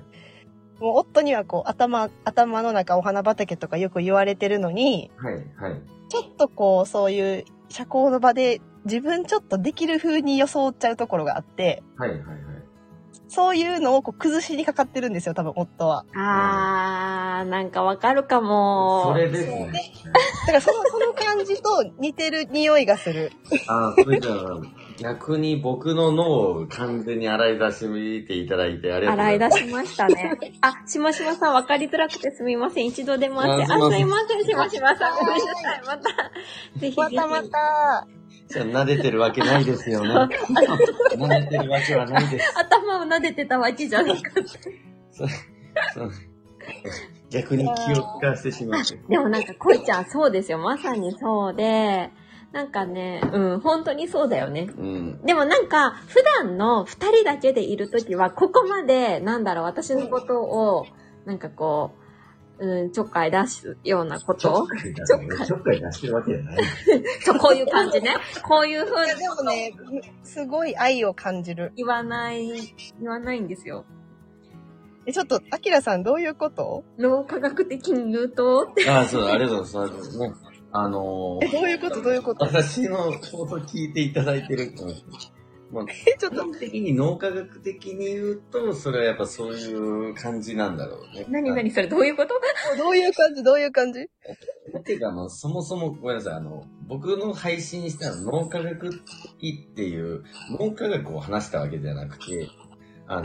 もう夫にはこう、頭、頭の中お花畑とかよく言われてるのに、はいはい。ちょっとこう、そういう社交の場で自分ちょっとできる風に装っちゃうところがあって、はいはいはい。そういうのをこう崩しにかかってるんですよ、多分夫は。あー、なんかわかるかも。それですね。だからその、その感じと似てる匂いがする。あそれじゃあ、逆に僕の脳を完全に洗い出していただいてありがとうござ洗いいます。出しましたね。あ、しましまさん分かりづらくてすみません。一度出まして。あ、あすいませんしましまさん。ごめんなさい。また、ぜひぜひ。またまた、撫でてるわけないですよね。撫でてるわけはないです。頭を撫でてたわけじゃなかった。そうそう逆に気を使わせてしまって。(laughs) でもなんか、こいちゃんそうですよ。まさにそうで、なんかね、うん、本当にそうだよね。うん。でもなんか、普段の二人だけでいるときは、ここまで、なんだろう、私のことを、なんかこう、うん、ちょっかい出すようなこちょとっかい出してちょっかい出してるわけじゃない。(laughs) そう、こういう感じね。こういう風にいやでもね、すごい愛を感じる。言わない、言わないんですよ。え、ちょっと、アキラさんどういうこと？脳科学的に言うと、ってああ、そう、ありがとうございます。ね、あのえ、ー、どういうこと？どういうこと？私の放送聞いていただいてると、まあ、え、ちょっと、基本的に脳科学的に言うと、それはやっぱそういう感じなんだろうね。何何それどういうこと？(laughs) どういう感じ？どういう感じ？ていうか、あの、そもそも、ごめんなさい、あの、僕の配信したの脳科学的っていう、脳科学を話したわけじゃなくて、あの、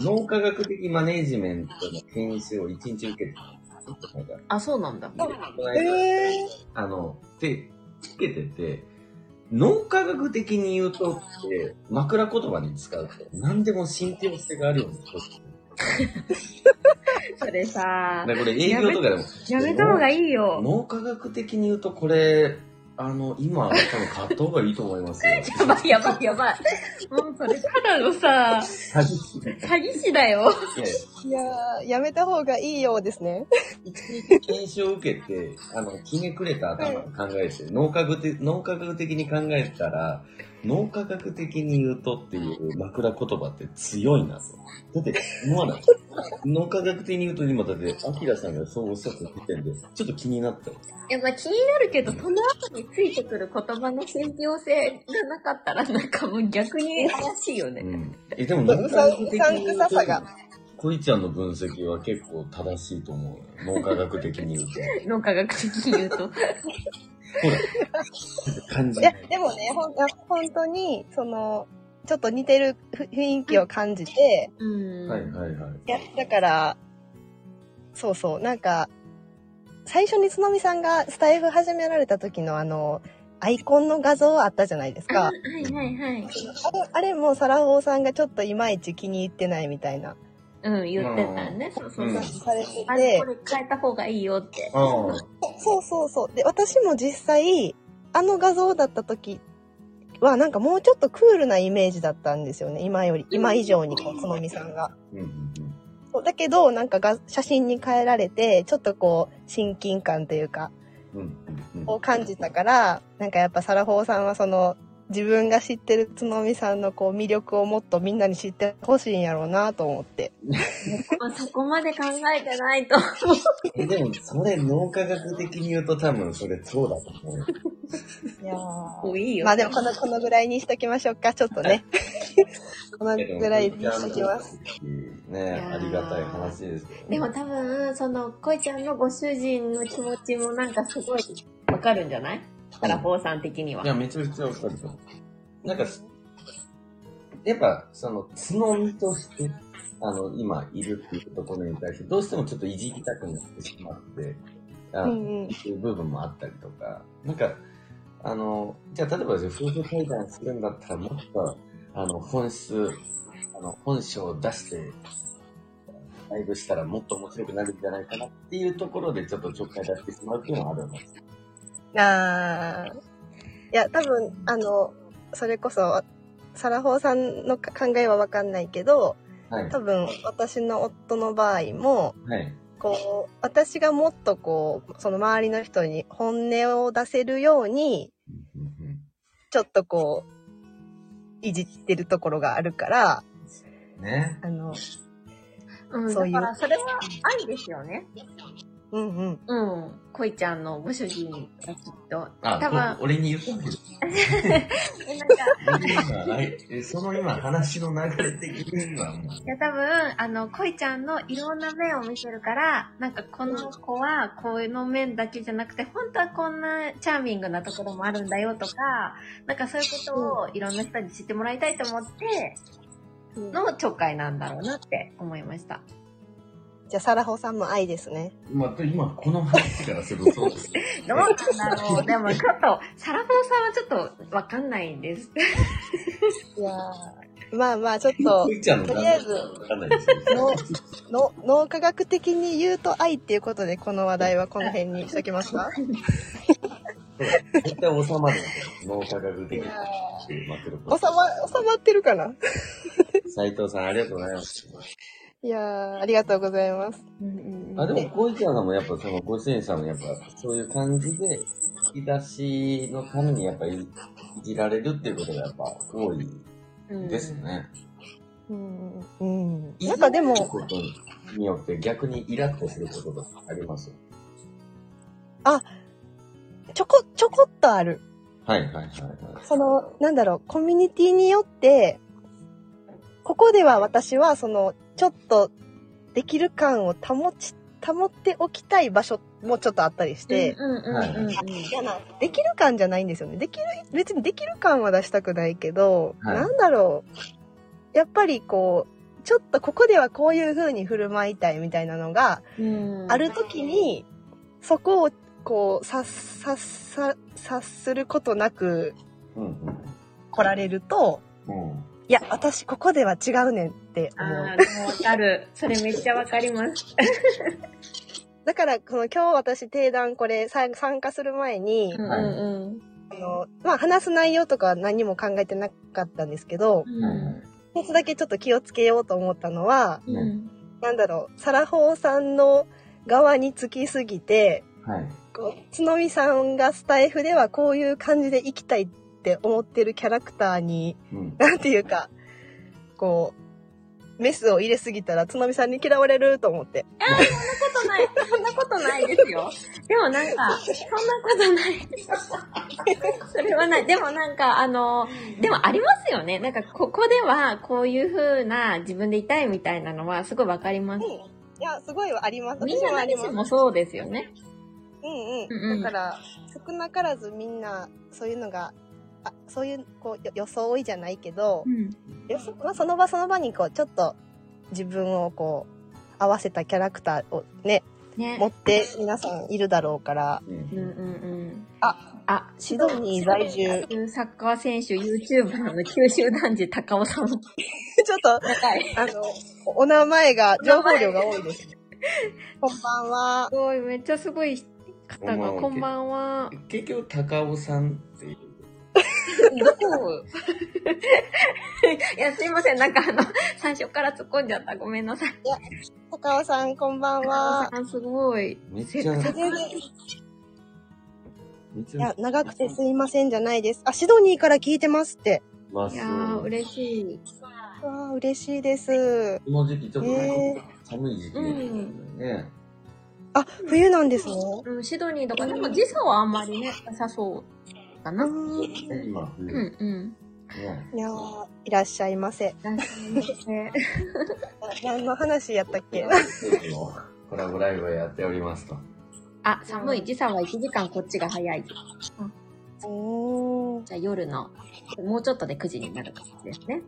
(laughs) 脳科学的マネージメントの研修を一日受けてたんですよ。なんかあ、そうなんだ。えあの、で、つけてて、脳科学的に言うとって、枕言葉に使うと、何でも信憑性があるように聞こそれさこれ営業とかでも、やめた方がいいよ。脳科学的に言うと、これ、あの、今、多分買った方がいいと思いますよ。(laughs) やばいやばいやばい。もうそれただのさ、詐欺師ね詐欺師だよ。いやー、いやめた方がいいようですね。一日研修を受けて、あの、ひねくれた頭で考えて、脳科学的、脳科学的に考えたら、脳科学的に言うとっていう枕言葉って強いなと。だって、思わない。脳科学的に言うと今だって、アキラさんがそうおっしゃった時点で、ちょっと気になった。いや、まあ気になるけど、その後についてくる言葉の信憑性がなかったら、なんかもう逆に怪しいよね。うん。え、でもう脳科学的さんに言うとうさんくささが、こいちゃんの分析は結構正しいと思うよ。脳科学的に言うと。脳科学的に言うと。ほら。感じいや、でもね、ほん、本当に、その、ちょっと似てるふ雰囲気を感じて、うん。はいはいはい。いや、だから、そうそう、なんか、最初につのみさんがスタイフ始められた時のあの、アイコンの画像あったじゃないですあか。はいはいはい。あれ、あれもサラホーさんがちょっといまいち気に入ってないみたいな、うん、言ってたよね。そうそううんそう。されてあれ、てこ、れ変えた方がいいよって。そうそうそう。で、私も実際、あの画像だった時は、なんかもうちょっとクールなイメージだったんですよね。今より、今以上に、こう、つのみさんが。そうだけど、なんかが写真に変えられて、ちょっとこう、親近感というか、を感じたから、なんかやっぱサラホーさんはその、自分が知ってるつのみさんのこう魅力をもっとみんなに知ってほしいんやろうなと思って。(laughs) まあそこまで考えてないと。(laughs) え、でも、それ脳科学的に言うと多分それそうだと思う。いやもういいよ。まあでもこの、このぐらいにしときましょうか、ちょっとね。(laughs) このぐらいにしときます。。ねありがたい話ですけど、ね。でも多分、その、こいちゃんのご主人の気持ちもなんかすごいわかるんじゃない？タラフォーさん的には。いや、めちゃくちゃわかる。なんか、やっぱ、その、角みとして、あの、今いるっていうところに対して、どうしてもちょっといじりたくなってしまって、あうんうん。っていう部分もあったりとか、なんか、あの、じゃあ例えば夫婦会談するんだったらもっと、あの、本質、あの、本性を出して、ライブしたらもっと面白くなるんじゃないかなっていうところでちょっとちょっかい出してしまうっていうのはあるんです。あーいや、多分、あの、それこそ、サラホーさんの考えはわかんないけど、はい。多分、私の夫の場合も、はい。こう、私がもっとこう、その周りの人に本音を出せるように、ちょっとこう、いじってるところがあるから、うんね。あの、うん、そういうだからそれは愛ですよね。うんうん。うん。こいちゃんのご主人がきっと。あ、多分、こ俺に言ったんか、(laughs) その今話の流れ的にはもう。いや多分、あの、こいちゃんのいろんな面を見てるから、なんかこの子はこの面だけじゃなくて、本当はこんなチャーミングなところもあるんだよとか、なんかそういうことをいろんな人に知ってもらいたいと思って、のちょっかいなんだろうなって思いました。じゃあ、サラホーさんも愛ですね。まあ、今この話からするとそうです。(laughs) どうなんだろうでもちょっと、サラフォーさんはちょっとわかんないです。いやーまあまあ、ちょっととりあえずわかんないですよのの脳科学的に言うと愛っていうことで、この話題はこの辺にしときますか？絶対収まる。脳科学的に。収ま、収まってるかな？斉藤さん、ありがとうございます。いやー、ありがとうございます。あ、でも、こういちゃんさんもやっぱ、その、ご主人さんもやっぱ、そういう感じで、引き出しのためにやっぱり、いじられるっていうことがやっぱ多いですね。うん。うん。なんかでもいじる、ことによって逆にイラッとすることがあります？ちょこ、ちょこっとある。はいはいはいはい。その、なんだろう、コミュニティによって、ここでは私は、その、ちょっと、できる感を保ち、保っておきたい場所もちょっとあったりして、うんうんうんうん。いやな、できる感じゃないんですよね。できる、別にできる感は出したくないけど、はいなんだろう。やっぱりこう、ちょっとここではこういう風に振る舞いたいみたいなのがうんあるときに、そこをこう、さ、さ、さ、察することなくうん来られると、うん。うん。いや、私ここでは違うねんって思う。ああ、わかる。それめっちゃわかります。(laughs) だから、この今日私定談これさ参加する前に、うんうんあの、まあ話す内容とかは何も考えてなかったんですけど、うん。うん一つだけちょっと気をつけようと思ったのは、うんなんだろう、サラホーさんの側につきすぎて、はい。こう、つのみさんがスタイフではこういう感じで生きたいって思ってるキャラクターに、うん。なんていうか、こう、メスを入れすぎたらつのみさんに嫌われると思って。そんなことない。そんなことないですよ。でもなんか、そんなことない。それはない。でもなんか、あの、でもありますよね。なんか、ここではこういう風な自分でいたいみたいなのはすごいわかります。いや、すごいあります。みんな何しもそうですよね。うんうんううんん。だから、少なからずみんな、そういうのが、あそういう、こう、よ装いじゃないけど、うん。よそまあ、その場その場に、こう、ちょっと、自分をこう、合わせたキャラクターをね、ね。持って皆さんいるだろうから、うんうんうんうん。あ、あ、シドニー在住。サッカー選手、YouTuber の九州男児高尾さん。(laughs) ちょっと、高い。あの、お名前が、情報量が多いです。こんばんはす。ごい、めっちゃすごい方が、こんばんは。結局、高尾さんっていう。ど (laughs) こいや、すいません。なんかあの、最初から突っ込んじゃった。ごめんなさい。高尾さん、こんばんは。あ、すごい。めっちゃ、いや、長くてすいませんじゃないです。あ、シドニーから聞いてますって。まあ、いやー。嬉しい。うわー嬉しいです。この時期ちょっとえー寒い時期ですよね。あ、冬なんですね。うん、シドニーとか、でも時差はあんまりね、なさそうかな。うん、うん。いやーいらっしゃいませ。らっしゃいませ (laughs) 何の話やったっけ？コラボライブをやっておりますと。あ、寒い。時差は1時間こっちが早い。おー。じゃあ夜の、もうちょっとで9時になる感じですね。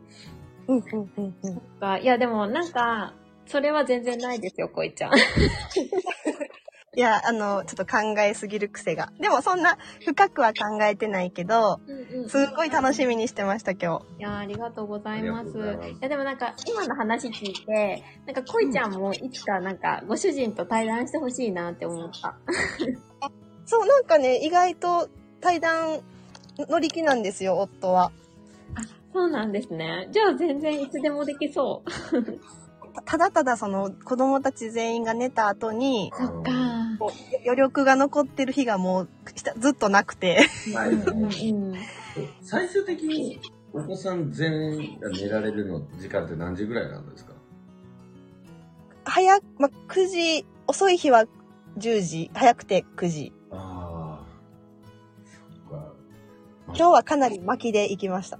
うんうんうんうん。かいや、でもなんか、それは全然ないですよ、こいちゃん。(laughs) いや、あの、ちょっと考えすぎる癖が。でもそんな深くは考えてないけど、うんうんすっごい楽しみにしてました、今日。いやーありがとうございます。いますいや、でもなんか、今の話聞いて、なんか、こいちゃんもいつかなんか、ご主人と対談してほしいなって思った。そう、なんかね、意外と対談乗り気なんですよ、夫は。そうなんですね。じゃあ全然いつでもできそう。たただただその子供たち全員が寝た後に、そっかこう余力が残ってる日がもうしたずっとなくて。はい。最終的にお子さん全員が寝られるの時間って何時ぐらいなんですか？早く、ま、9時、遅い日は10時、早くて9時。ああ。そっか。今日はかなり巻きで行きました。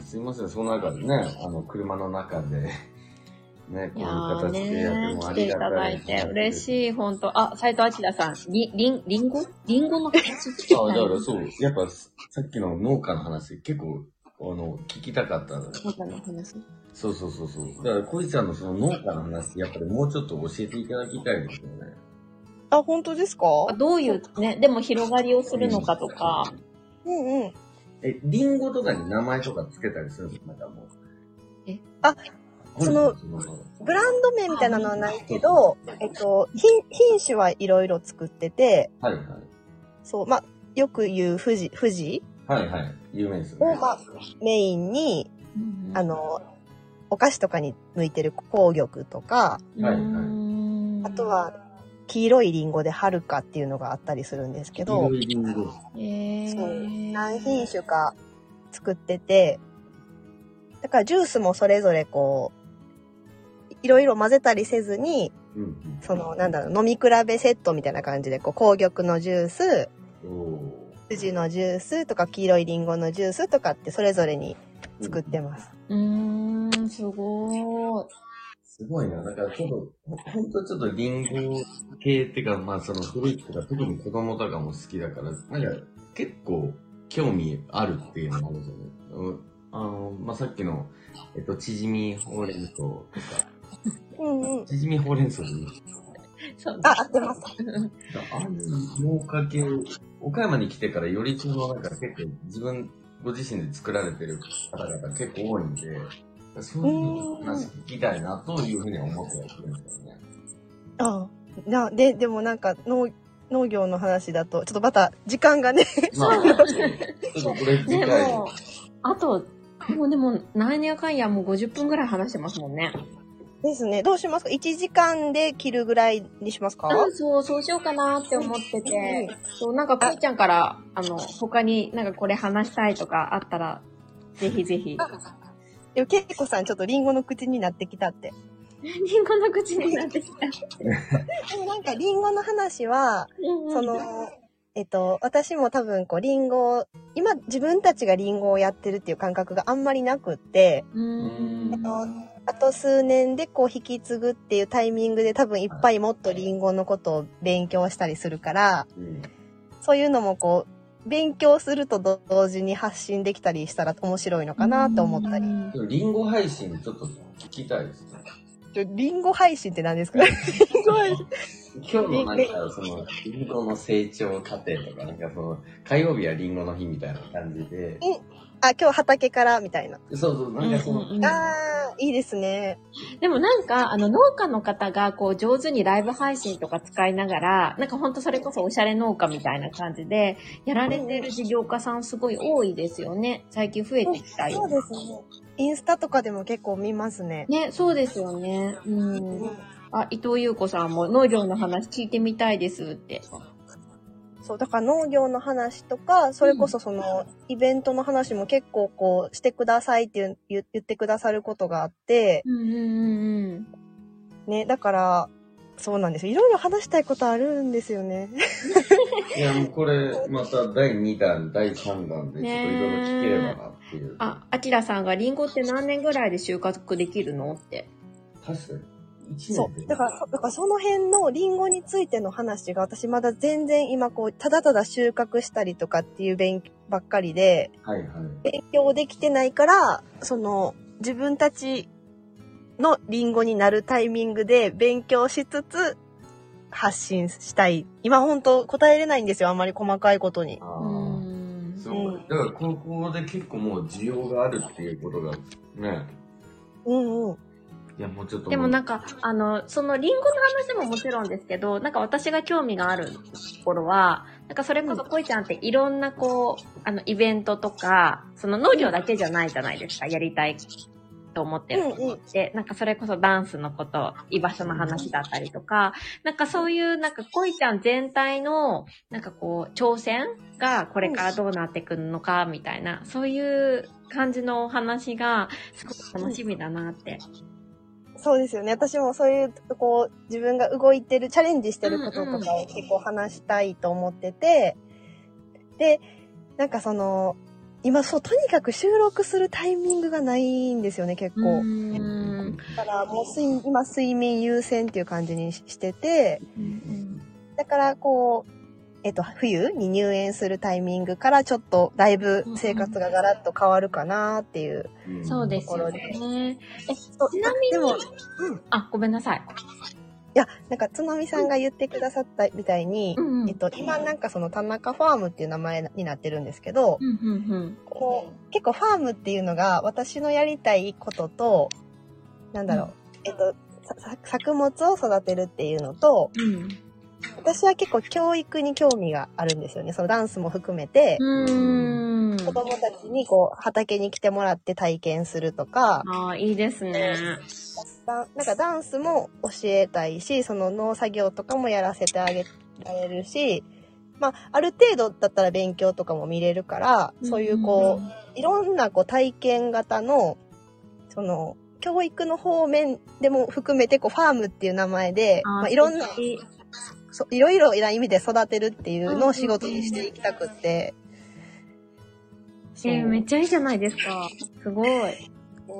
すいません、その中でね、あの、車の中で、ね、こういう形でやってもありがたい。ただいて嬉い。しい、ほんと。あ、斉藤明さん、り、りん、りんご？りんごの話聞きたあ、い。だからそう、やっぱさっきの農家の話、結構、あの、聞きたかったのよ。農家の話？そうそうそうそう。だから、こいちゃんのその農家の話、やっぱりもうちょっと教えていただきたいですよね。あ、本当ですか？あどういう、ね、でも広がりをするのかとか。うんうん。え、リンゴとかに名前とかつけたりするんですかなんかもう。え？あ、そのブランド名みたいなのはないけど、えっと、品、品種はいろいろ作ってて、はいはい。そう、ま、よく言う富士、富士はいはい。有名ですよを、ね。ま、メインに、あの、お菓子とかに向いてる紅玉とか、うん、はいはいうんあと、は、黄色いリンゴではるかっていうのがあったりするんですけど、黄色いリンゴ。えそうー、何品種か作ってて、だからジュースもそれぞれこう、いろいろ混ぜたりせずに、うんうん。その、なんだろう、飲み比べセットみたいな感じで、こう、紅玉のジュース、おー富士のジュースとか、黄色いリンゴのジュースとかってそれぞれに作ってます。うーん、すごーい。すごいな。だからちょっと、ほほんとちょっとリンゴ系っていうか、まあそのフルーツとか、特に子供とかも好きだから、なんか結構興味あるっていうのがあるんですよね。うんあの、まあさっきの、えっと、チヂミほうれん草とか、うんうん。チヂミほうれん草でいいそうあ、合ってます。ああいう農家系、岡山に来てからよりそのなんか結構自分ご自身で作られてる方々結構多いんで、そういう話聞きたいなというふうには思ってはいるんですけどね。あな、で、でもなんか農、農業の話だと、ちょっとまた時間がね、まあ、ちょっとこれ次で回、も、あと、もうでも、なんやかんやもう50分ぐらい話してますもんね。ですね。どうしますか ?1 時間で切るぐらいにしますか？うん、そう、そうしようかなって思ってて、そう、なんか、こいちゃんから、あの、他になんかこれ話したいとかあったら、ぜひぜひ。でも、けいこさんちょっとリンゴの口になってきたって。リンゴの口になってきた。でもなんかリンゴの話は、うんその、えっと、私も多分こうリンゴ、今自分たちがリンゴをやってるっていう感覚があんまりなくって、うーん。あと数年でこう引き継ぐっていうタイミングで多分いっぱいもっとリンゴのことを勉強したりするから、うん。そういうのもこう、勉強すると同時に発信できたりしたら面白いのかなと思ったり。リンゴ配信ちょっと聞きたいですね。ちょリンゴ配信って何ですか？リンゴ配信。今日のなんか、その、リンゴの成長過程とか、なんかその、火曜日はリンゴの日みたいな感じで、あ、今日畑からみたいな。そうそう、なんかその、うんうんうんあー、いいですね。でもなんか、あの、農家の方が、こう、上手にライブ配信とか使いながら、なんかほんとそれこそおしゃれ農家みたいな感じで、やられてる事業家さんすごい多いですよね。最近増えてきたよそう。ですね。インスタとかでも結構見ますね。ね、そうですよね。うん。あ、伊藤優子さんも農業の話聞いてみたいですって。そう、だから農業の話とか、それこそその、イベントの話も結構こう、してくださいって言ってくださることがあって、うんうんうんね、だから、そうなんですよ。いろいろ話したいことあるんですよね。いや、もうこれ、また第2弾、第3弾で、ちょっといろいろ聞ければなっていう。あ、あきらさんがリンゴって何年ぐらいで収穫できるのって。確かに。1そう。だから、そだからその辺のリンゴについての話が私まだ全然今こう、ただただ収穫したりとかっていう勉強ばっかりで、はいはい。勉強できてないから、その、自分たちのリンゴになるタイミングで勉強しつつ、発信したい。今本当答えれないんですよ、あんまり細かいことに。あう。だから、高校で結構もう需要があるっていうことが、ね。うんうん。いや、もうちょっと。でもなんか、あの、そのリンゴの話ももちろんですけど、なんか私が興味があるところは、なんかそれこそこいちゃんっていろんなこう、あの、イベントとか、その農業だけじゃないじゃないですか、やりたいと思ってるこって、なんかそれこそダンスのこと、居場所の話だったりとか、なんかそういう、なんかこいちゃん全体の、なんかこう、挑戦がこれからどうなってくるのか、みたいな、そういう感じのお話が、すごく楽しみだなって。そうですよね。私もそういう、こう、自分が動いてる、チャレンジしてることとかを結構話したいと思ってて、で、なんかその、今そう、とにかく収録するタイミングがないんですよね、結構。うんだからもう睡、今睡眠優先っていう感じにししてて、うんだからこう、えっと、冬に入園するタイミングからちょっとだいぶ生活がガラッと変わるかなっていう。うんそうですよところね。え、そうちなみにでも、あ、ごめんなさい。いや、なんか、つのみさんが言ってくださったみたいに、うんうんえっと、今なんかその田中ファームっていう名前になってるんですけど、うんうんこう結構ファームっていうのが私のやりたいことと、なんだろう、えっと、ささ作物を育てるっていうのと、うん。私は結構教育に興味があるんですよね。そのダンスも含めて、うん。子供たちにこう畑に来てもらって体験するとか、ああ、いいですね。だなんかダンスも教えたいし、その農作業とかもやらせてあげられるし、まあ、ある程度だったら勉強とかも見れるから、そういうこう、いろんなこう体験型の、その、教育の方面でも含めて、こう、ファームっていう名前で、あーまあ、いろんな、そいろいろな意味で育てるっていうのを仕事にしていきたくって。えーめっちゃいいじゃないですか。すごい。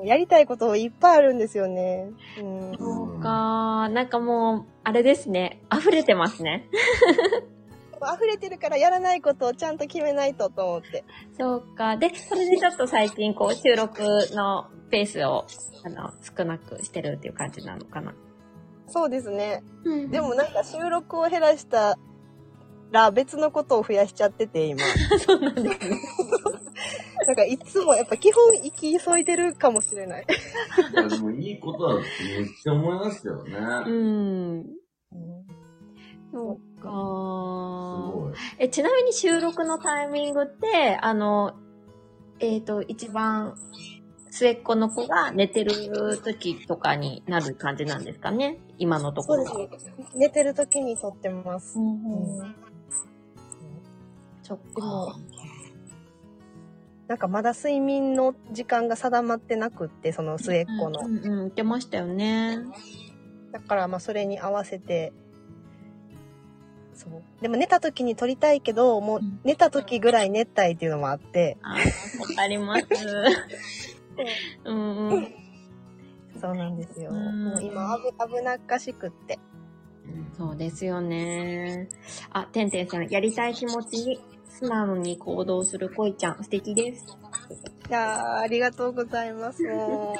やりたいこといっぱいあるんですよね。うん。そうか。なんかもう、あれですね。溢れてますね。溢れてるからやらないことをちゃんと決めないとと思って。そうか。で、それでちょっと最近、こう、収録のペースを、あの、少なくしてるっていう感じなのかな。そうですね。うんでもなんか収録を減らしたら別のことを増やしちゃってて、今。(laughs) そうなんですね。(laughs) なんかいつもやっぱ基本生き急いでるかもしれない。いやでもいいことだってめっちゃ思いますよね。うん。そうすか。ごい。え、ちなみに収録のタイミングって、あの、えっ、と、一番末っ子の子が寝てる時とかになる感じなんですかね？今のところは。そうですね。寝てる時に撮ってます。うんうんそっでもか。なんかまだ睡眠の時間が定まってなくって、その末っ子の。うんうん、言ってましたよね。だからまあそれに合わせて、そう。でも寝た時に撮りたいけど、もううん寝た時ぐらい寝たいっていうのもあって、あーわかります。(laughs) うんうん。そうなんですよ。うんもう今危危なっかしくって。そうですよね。あ、てんてんさん、やりたい気持ちに素直に行動する恋ちゃん、素敵です。いやーありがとうございます。もう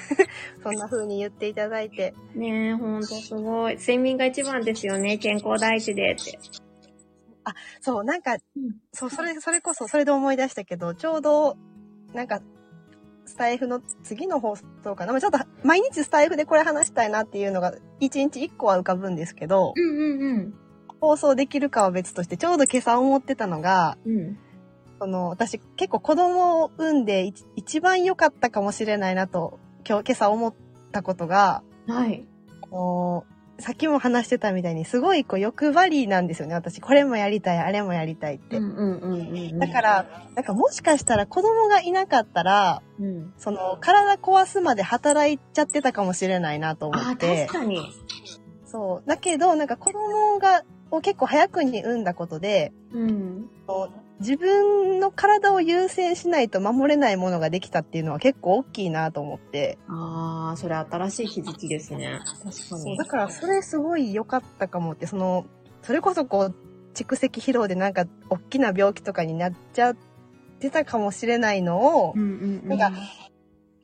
(laughs) そんな風に言っていただいて。ねえ、ほんとすごい。睡眠が一番ですよね。健康第一でって。そう、なんか、うんそう、それ、それこそ、それで思い出したけど、ちょうど、なんか、スタイフの次の放送かな。まあちょっと、毎日スタイフでこれ話したいなっていうのが、一日一個は浮かぶんですけど、うんうん放送できるかは別として、ちょうど今朝思ってたのが、うん。うん。その、私結構子供を産んで一一番良かったかもしれないなと、今日、今朝思ったことが、はい。あのさっきも話してたみたいに、すごいこう欲張りなんですよね、私。これもやりたい、あれもやりたいって。だから、なんかもしかしたら子供がいなかったら、うん。その、体壊すまで働いちゃってたかもしれないなと思って確。かに。そう。だけど、なんか子供が、を結構早くに産んだことで、うん。自分の体を優先しないと守れないものができたっていうのは結構大きいなと思って。ああ、それ新しい気づきですね。確かに。だからそれすごい良かったかもって、その、それこそこう、蓄積疲労でなんか大きな病気とかになっちゃってたかもしれないのを、うんうんうん。なんか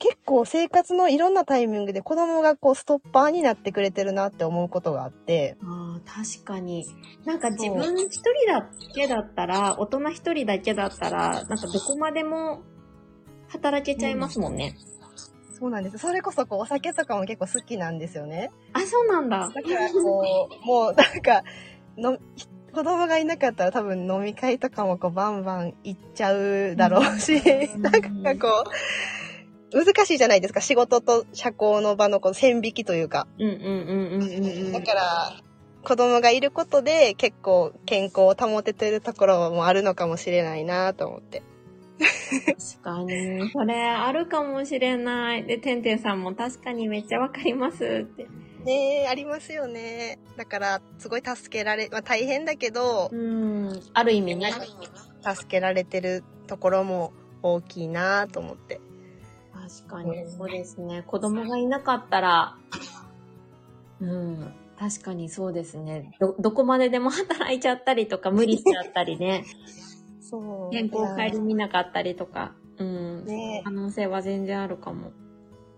結構生活のいろんなタイミングで子供がこうストッパーになってくれてるなって思うことがあって、ああ、確かに。なんか自分一人だけだったら、大人一人だけだったら、なんかどこまでも働けちゃいますもんね。そうなんです。それこそこうお酒とかも結構好きなんですよね。あ、そうなんだ。だからこう、もうなんか、の、子供がいなかったら多分飲み会とかもこうバンバン行っちゃうだろうし、うん (laughs) なんかこう、難しいじゃないですか。仕事と社交の場のこう線引きというか。うんうんうんうんうんうん。だから、子供がいることで結構健康を保ててるところもあるのかもしれないなと思って。確かに。それあるかもしれない。で、てんてんさんも確かにめっちゃわかりますって。ねえ、ありますよね。だから、すごい助けられ、まあ大変だけど、うん。ある意味ね。助けられてるところも大きいなと思って。確かに、そうですね。子供がいなかったら、うん。確かにそうですね。ど、どこまででも働いちゃったりとか、無理しちゃったりね。(laughs) そう。健康帰り見なかったりとか、うん。ね可能性は全然あるかも。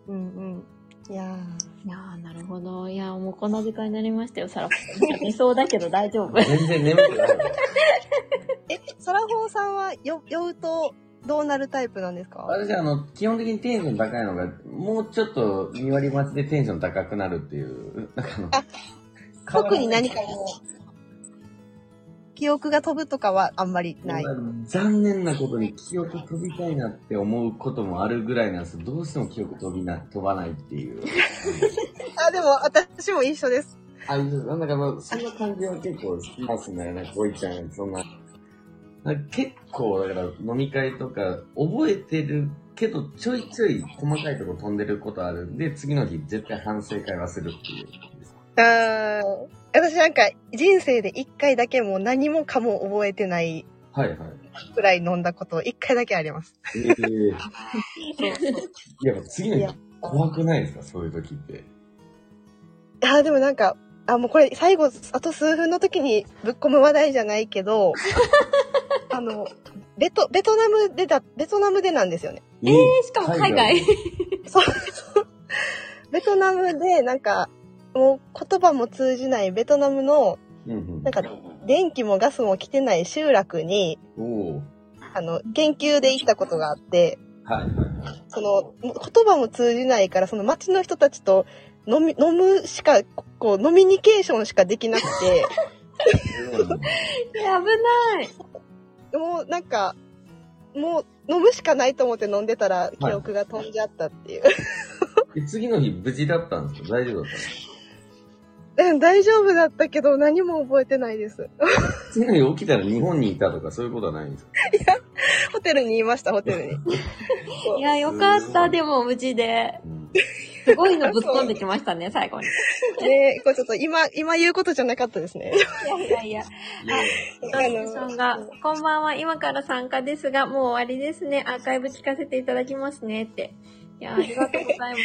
うんうん。いやいやー、なるほど。いやー、もうこんな時間になりましたよ、サラフさん。寝そうだけど大丈夫。全然眠くない。ー (laughs) え、サラホーさんはよ酔うとどうなるタイプなんですか？私あの、基本的にテンション高いのが、もうちょっと2割増しでテンション高くなるっていう、なんかあの、あ特に何かもう、記憶が飛ぶとかはあんまりない。残念なことに記憶飛びたいなって思うこともあるぐらいなんですどうしても記憶飛びな、飛ばないっていう。(laughs) あ、でも私も一緒です。あ、なんだかまあ、そんな感じは結構好きますね。なんか、こいちゃん、そんな。なんか結構、だから飲み会とか、覚えてるけど、ちょいちょい細かいとこ飛んでることあるんで、次の日絶対反省会はするっていう。あー私なんか人生で一回だけもう何もかも覚えてないはいはい。くらい飲んだこと一回だけあります。ええやっぱ次の日怖くないですか？そういう時って。あーでもなんか、あ、もうこれ最後、あと数分の時にぶっ込む話題じゃないけど、(laughs) あの、ベト、ベトナムでだ、ベトナムでなんですよね。ええー、しかも海外。(laughs) そうそう。ベトナムでなんか、もう言葉も通じないベトナムの、うんうんなんか、電気もガスも来てない集落に、あの、研究で行ったことがあって、はい。その、言葉も通じないから、その街の人たちと飲み、飲むしか、こう、ノミニケーションしかできなくて、い (laughs) や危ない。もうなんか、もう飲むしかないと思って飲んでたら記憶が飛んじゃったっていう。で次の日無事だったんですか？大丈夫だったんですかうん、大丈夫だったけど何も覚えてないです。次の日起きたら日本にいたとかそういうことはないんですか？ホテルにいました、ホテルに。いや、よかった、でも無事で。うんすごいのぶっ込んできましたね、最後に。ねこれちょっと今、今言うことじゃなかったですね。いやいやいや。あダンさんが、こんばんは、今から参加ですが、もう終わりですね。アーカイブ聞かせていただきますね、って。いや、ありがとうございます。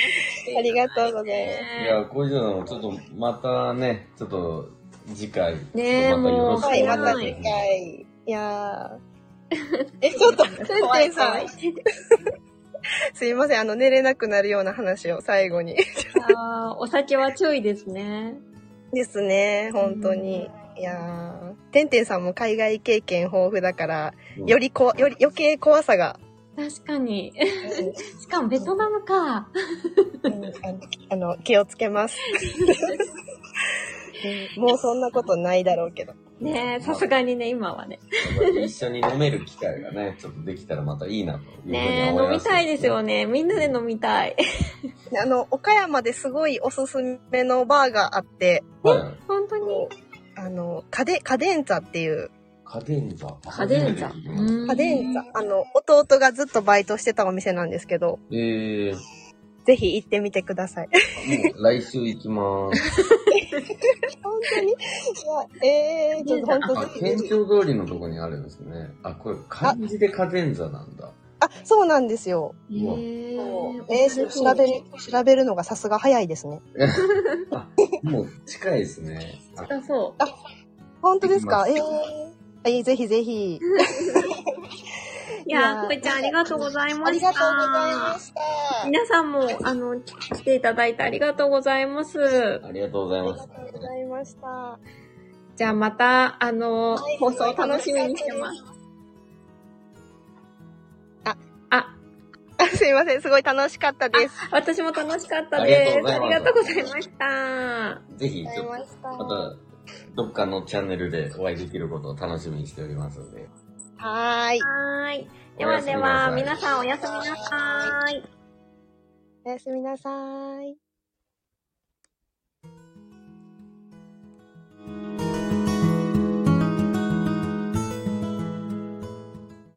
ありがとうございます。いや、こういうのちょっとまたね、ちょっと次回、ねえちょっとまたよろしくおはい、また願いします。次回。いやー。え、ちょっと、てんてんさん。(laughs) すいません、あの、寝れなくなるような話を最後に。あーお酒は注意ですね。(laughs) ですね、本当に。いやー。てんてんさんも海外経験豊富だから、よりこ、より余計怖さが。確かに。しかもベトナムか。うんあの気をつけます。(laughs) うんもうそんなことないだろうけど。ねえ、さすがにね、今はね。一緒に飲める機会がね、ちょっとできたらまたいいなとねえ。飲みたいですよね。みんなで飲みたい。(laughs) あの、岡山ですごいおすすめのバーがあって、はい。本当に。あの、カデ、カデンザっていう、カデンザ。カデンザ。カデンザ、あの、弟がずっとバイトしてたお店なんですけど、えー、ぜひ行ってみてください。もう来週行きまーす。(laughs) 本当に？いや、えー、ちょっと本当あ、県ひ。庁通りのとこにあるんですね。あ、これ漢字でカデンザなんだ。あ、そうなんですよ。えー、えー、調べる、調べるのがさすが早いですね。(laughs) あ、もう近いですね。ああ、そう。本当ですか？え行きー、はい、ぜひぜひ。いやー、こぺちゃんありがとうございまありした。がとうございました。皆さんも、あの、来ていただいてありがとうございます。ありがとうございありがます。とうございました。じゃあまた、あの、はい放送楽しみにしてます。あ、あ、あすいません、すごい楽しかったです。私も楽しかったです。ありがとうございました。ぜひ、ちょっと、ました。また、どっかのチャンネルでお会いできることを楽しみにしておりますので。はい。はい。ではでは、皆さんおやすみなさい。おやすみなさい。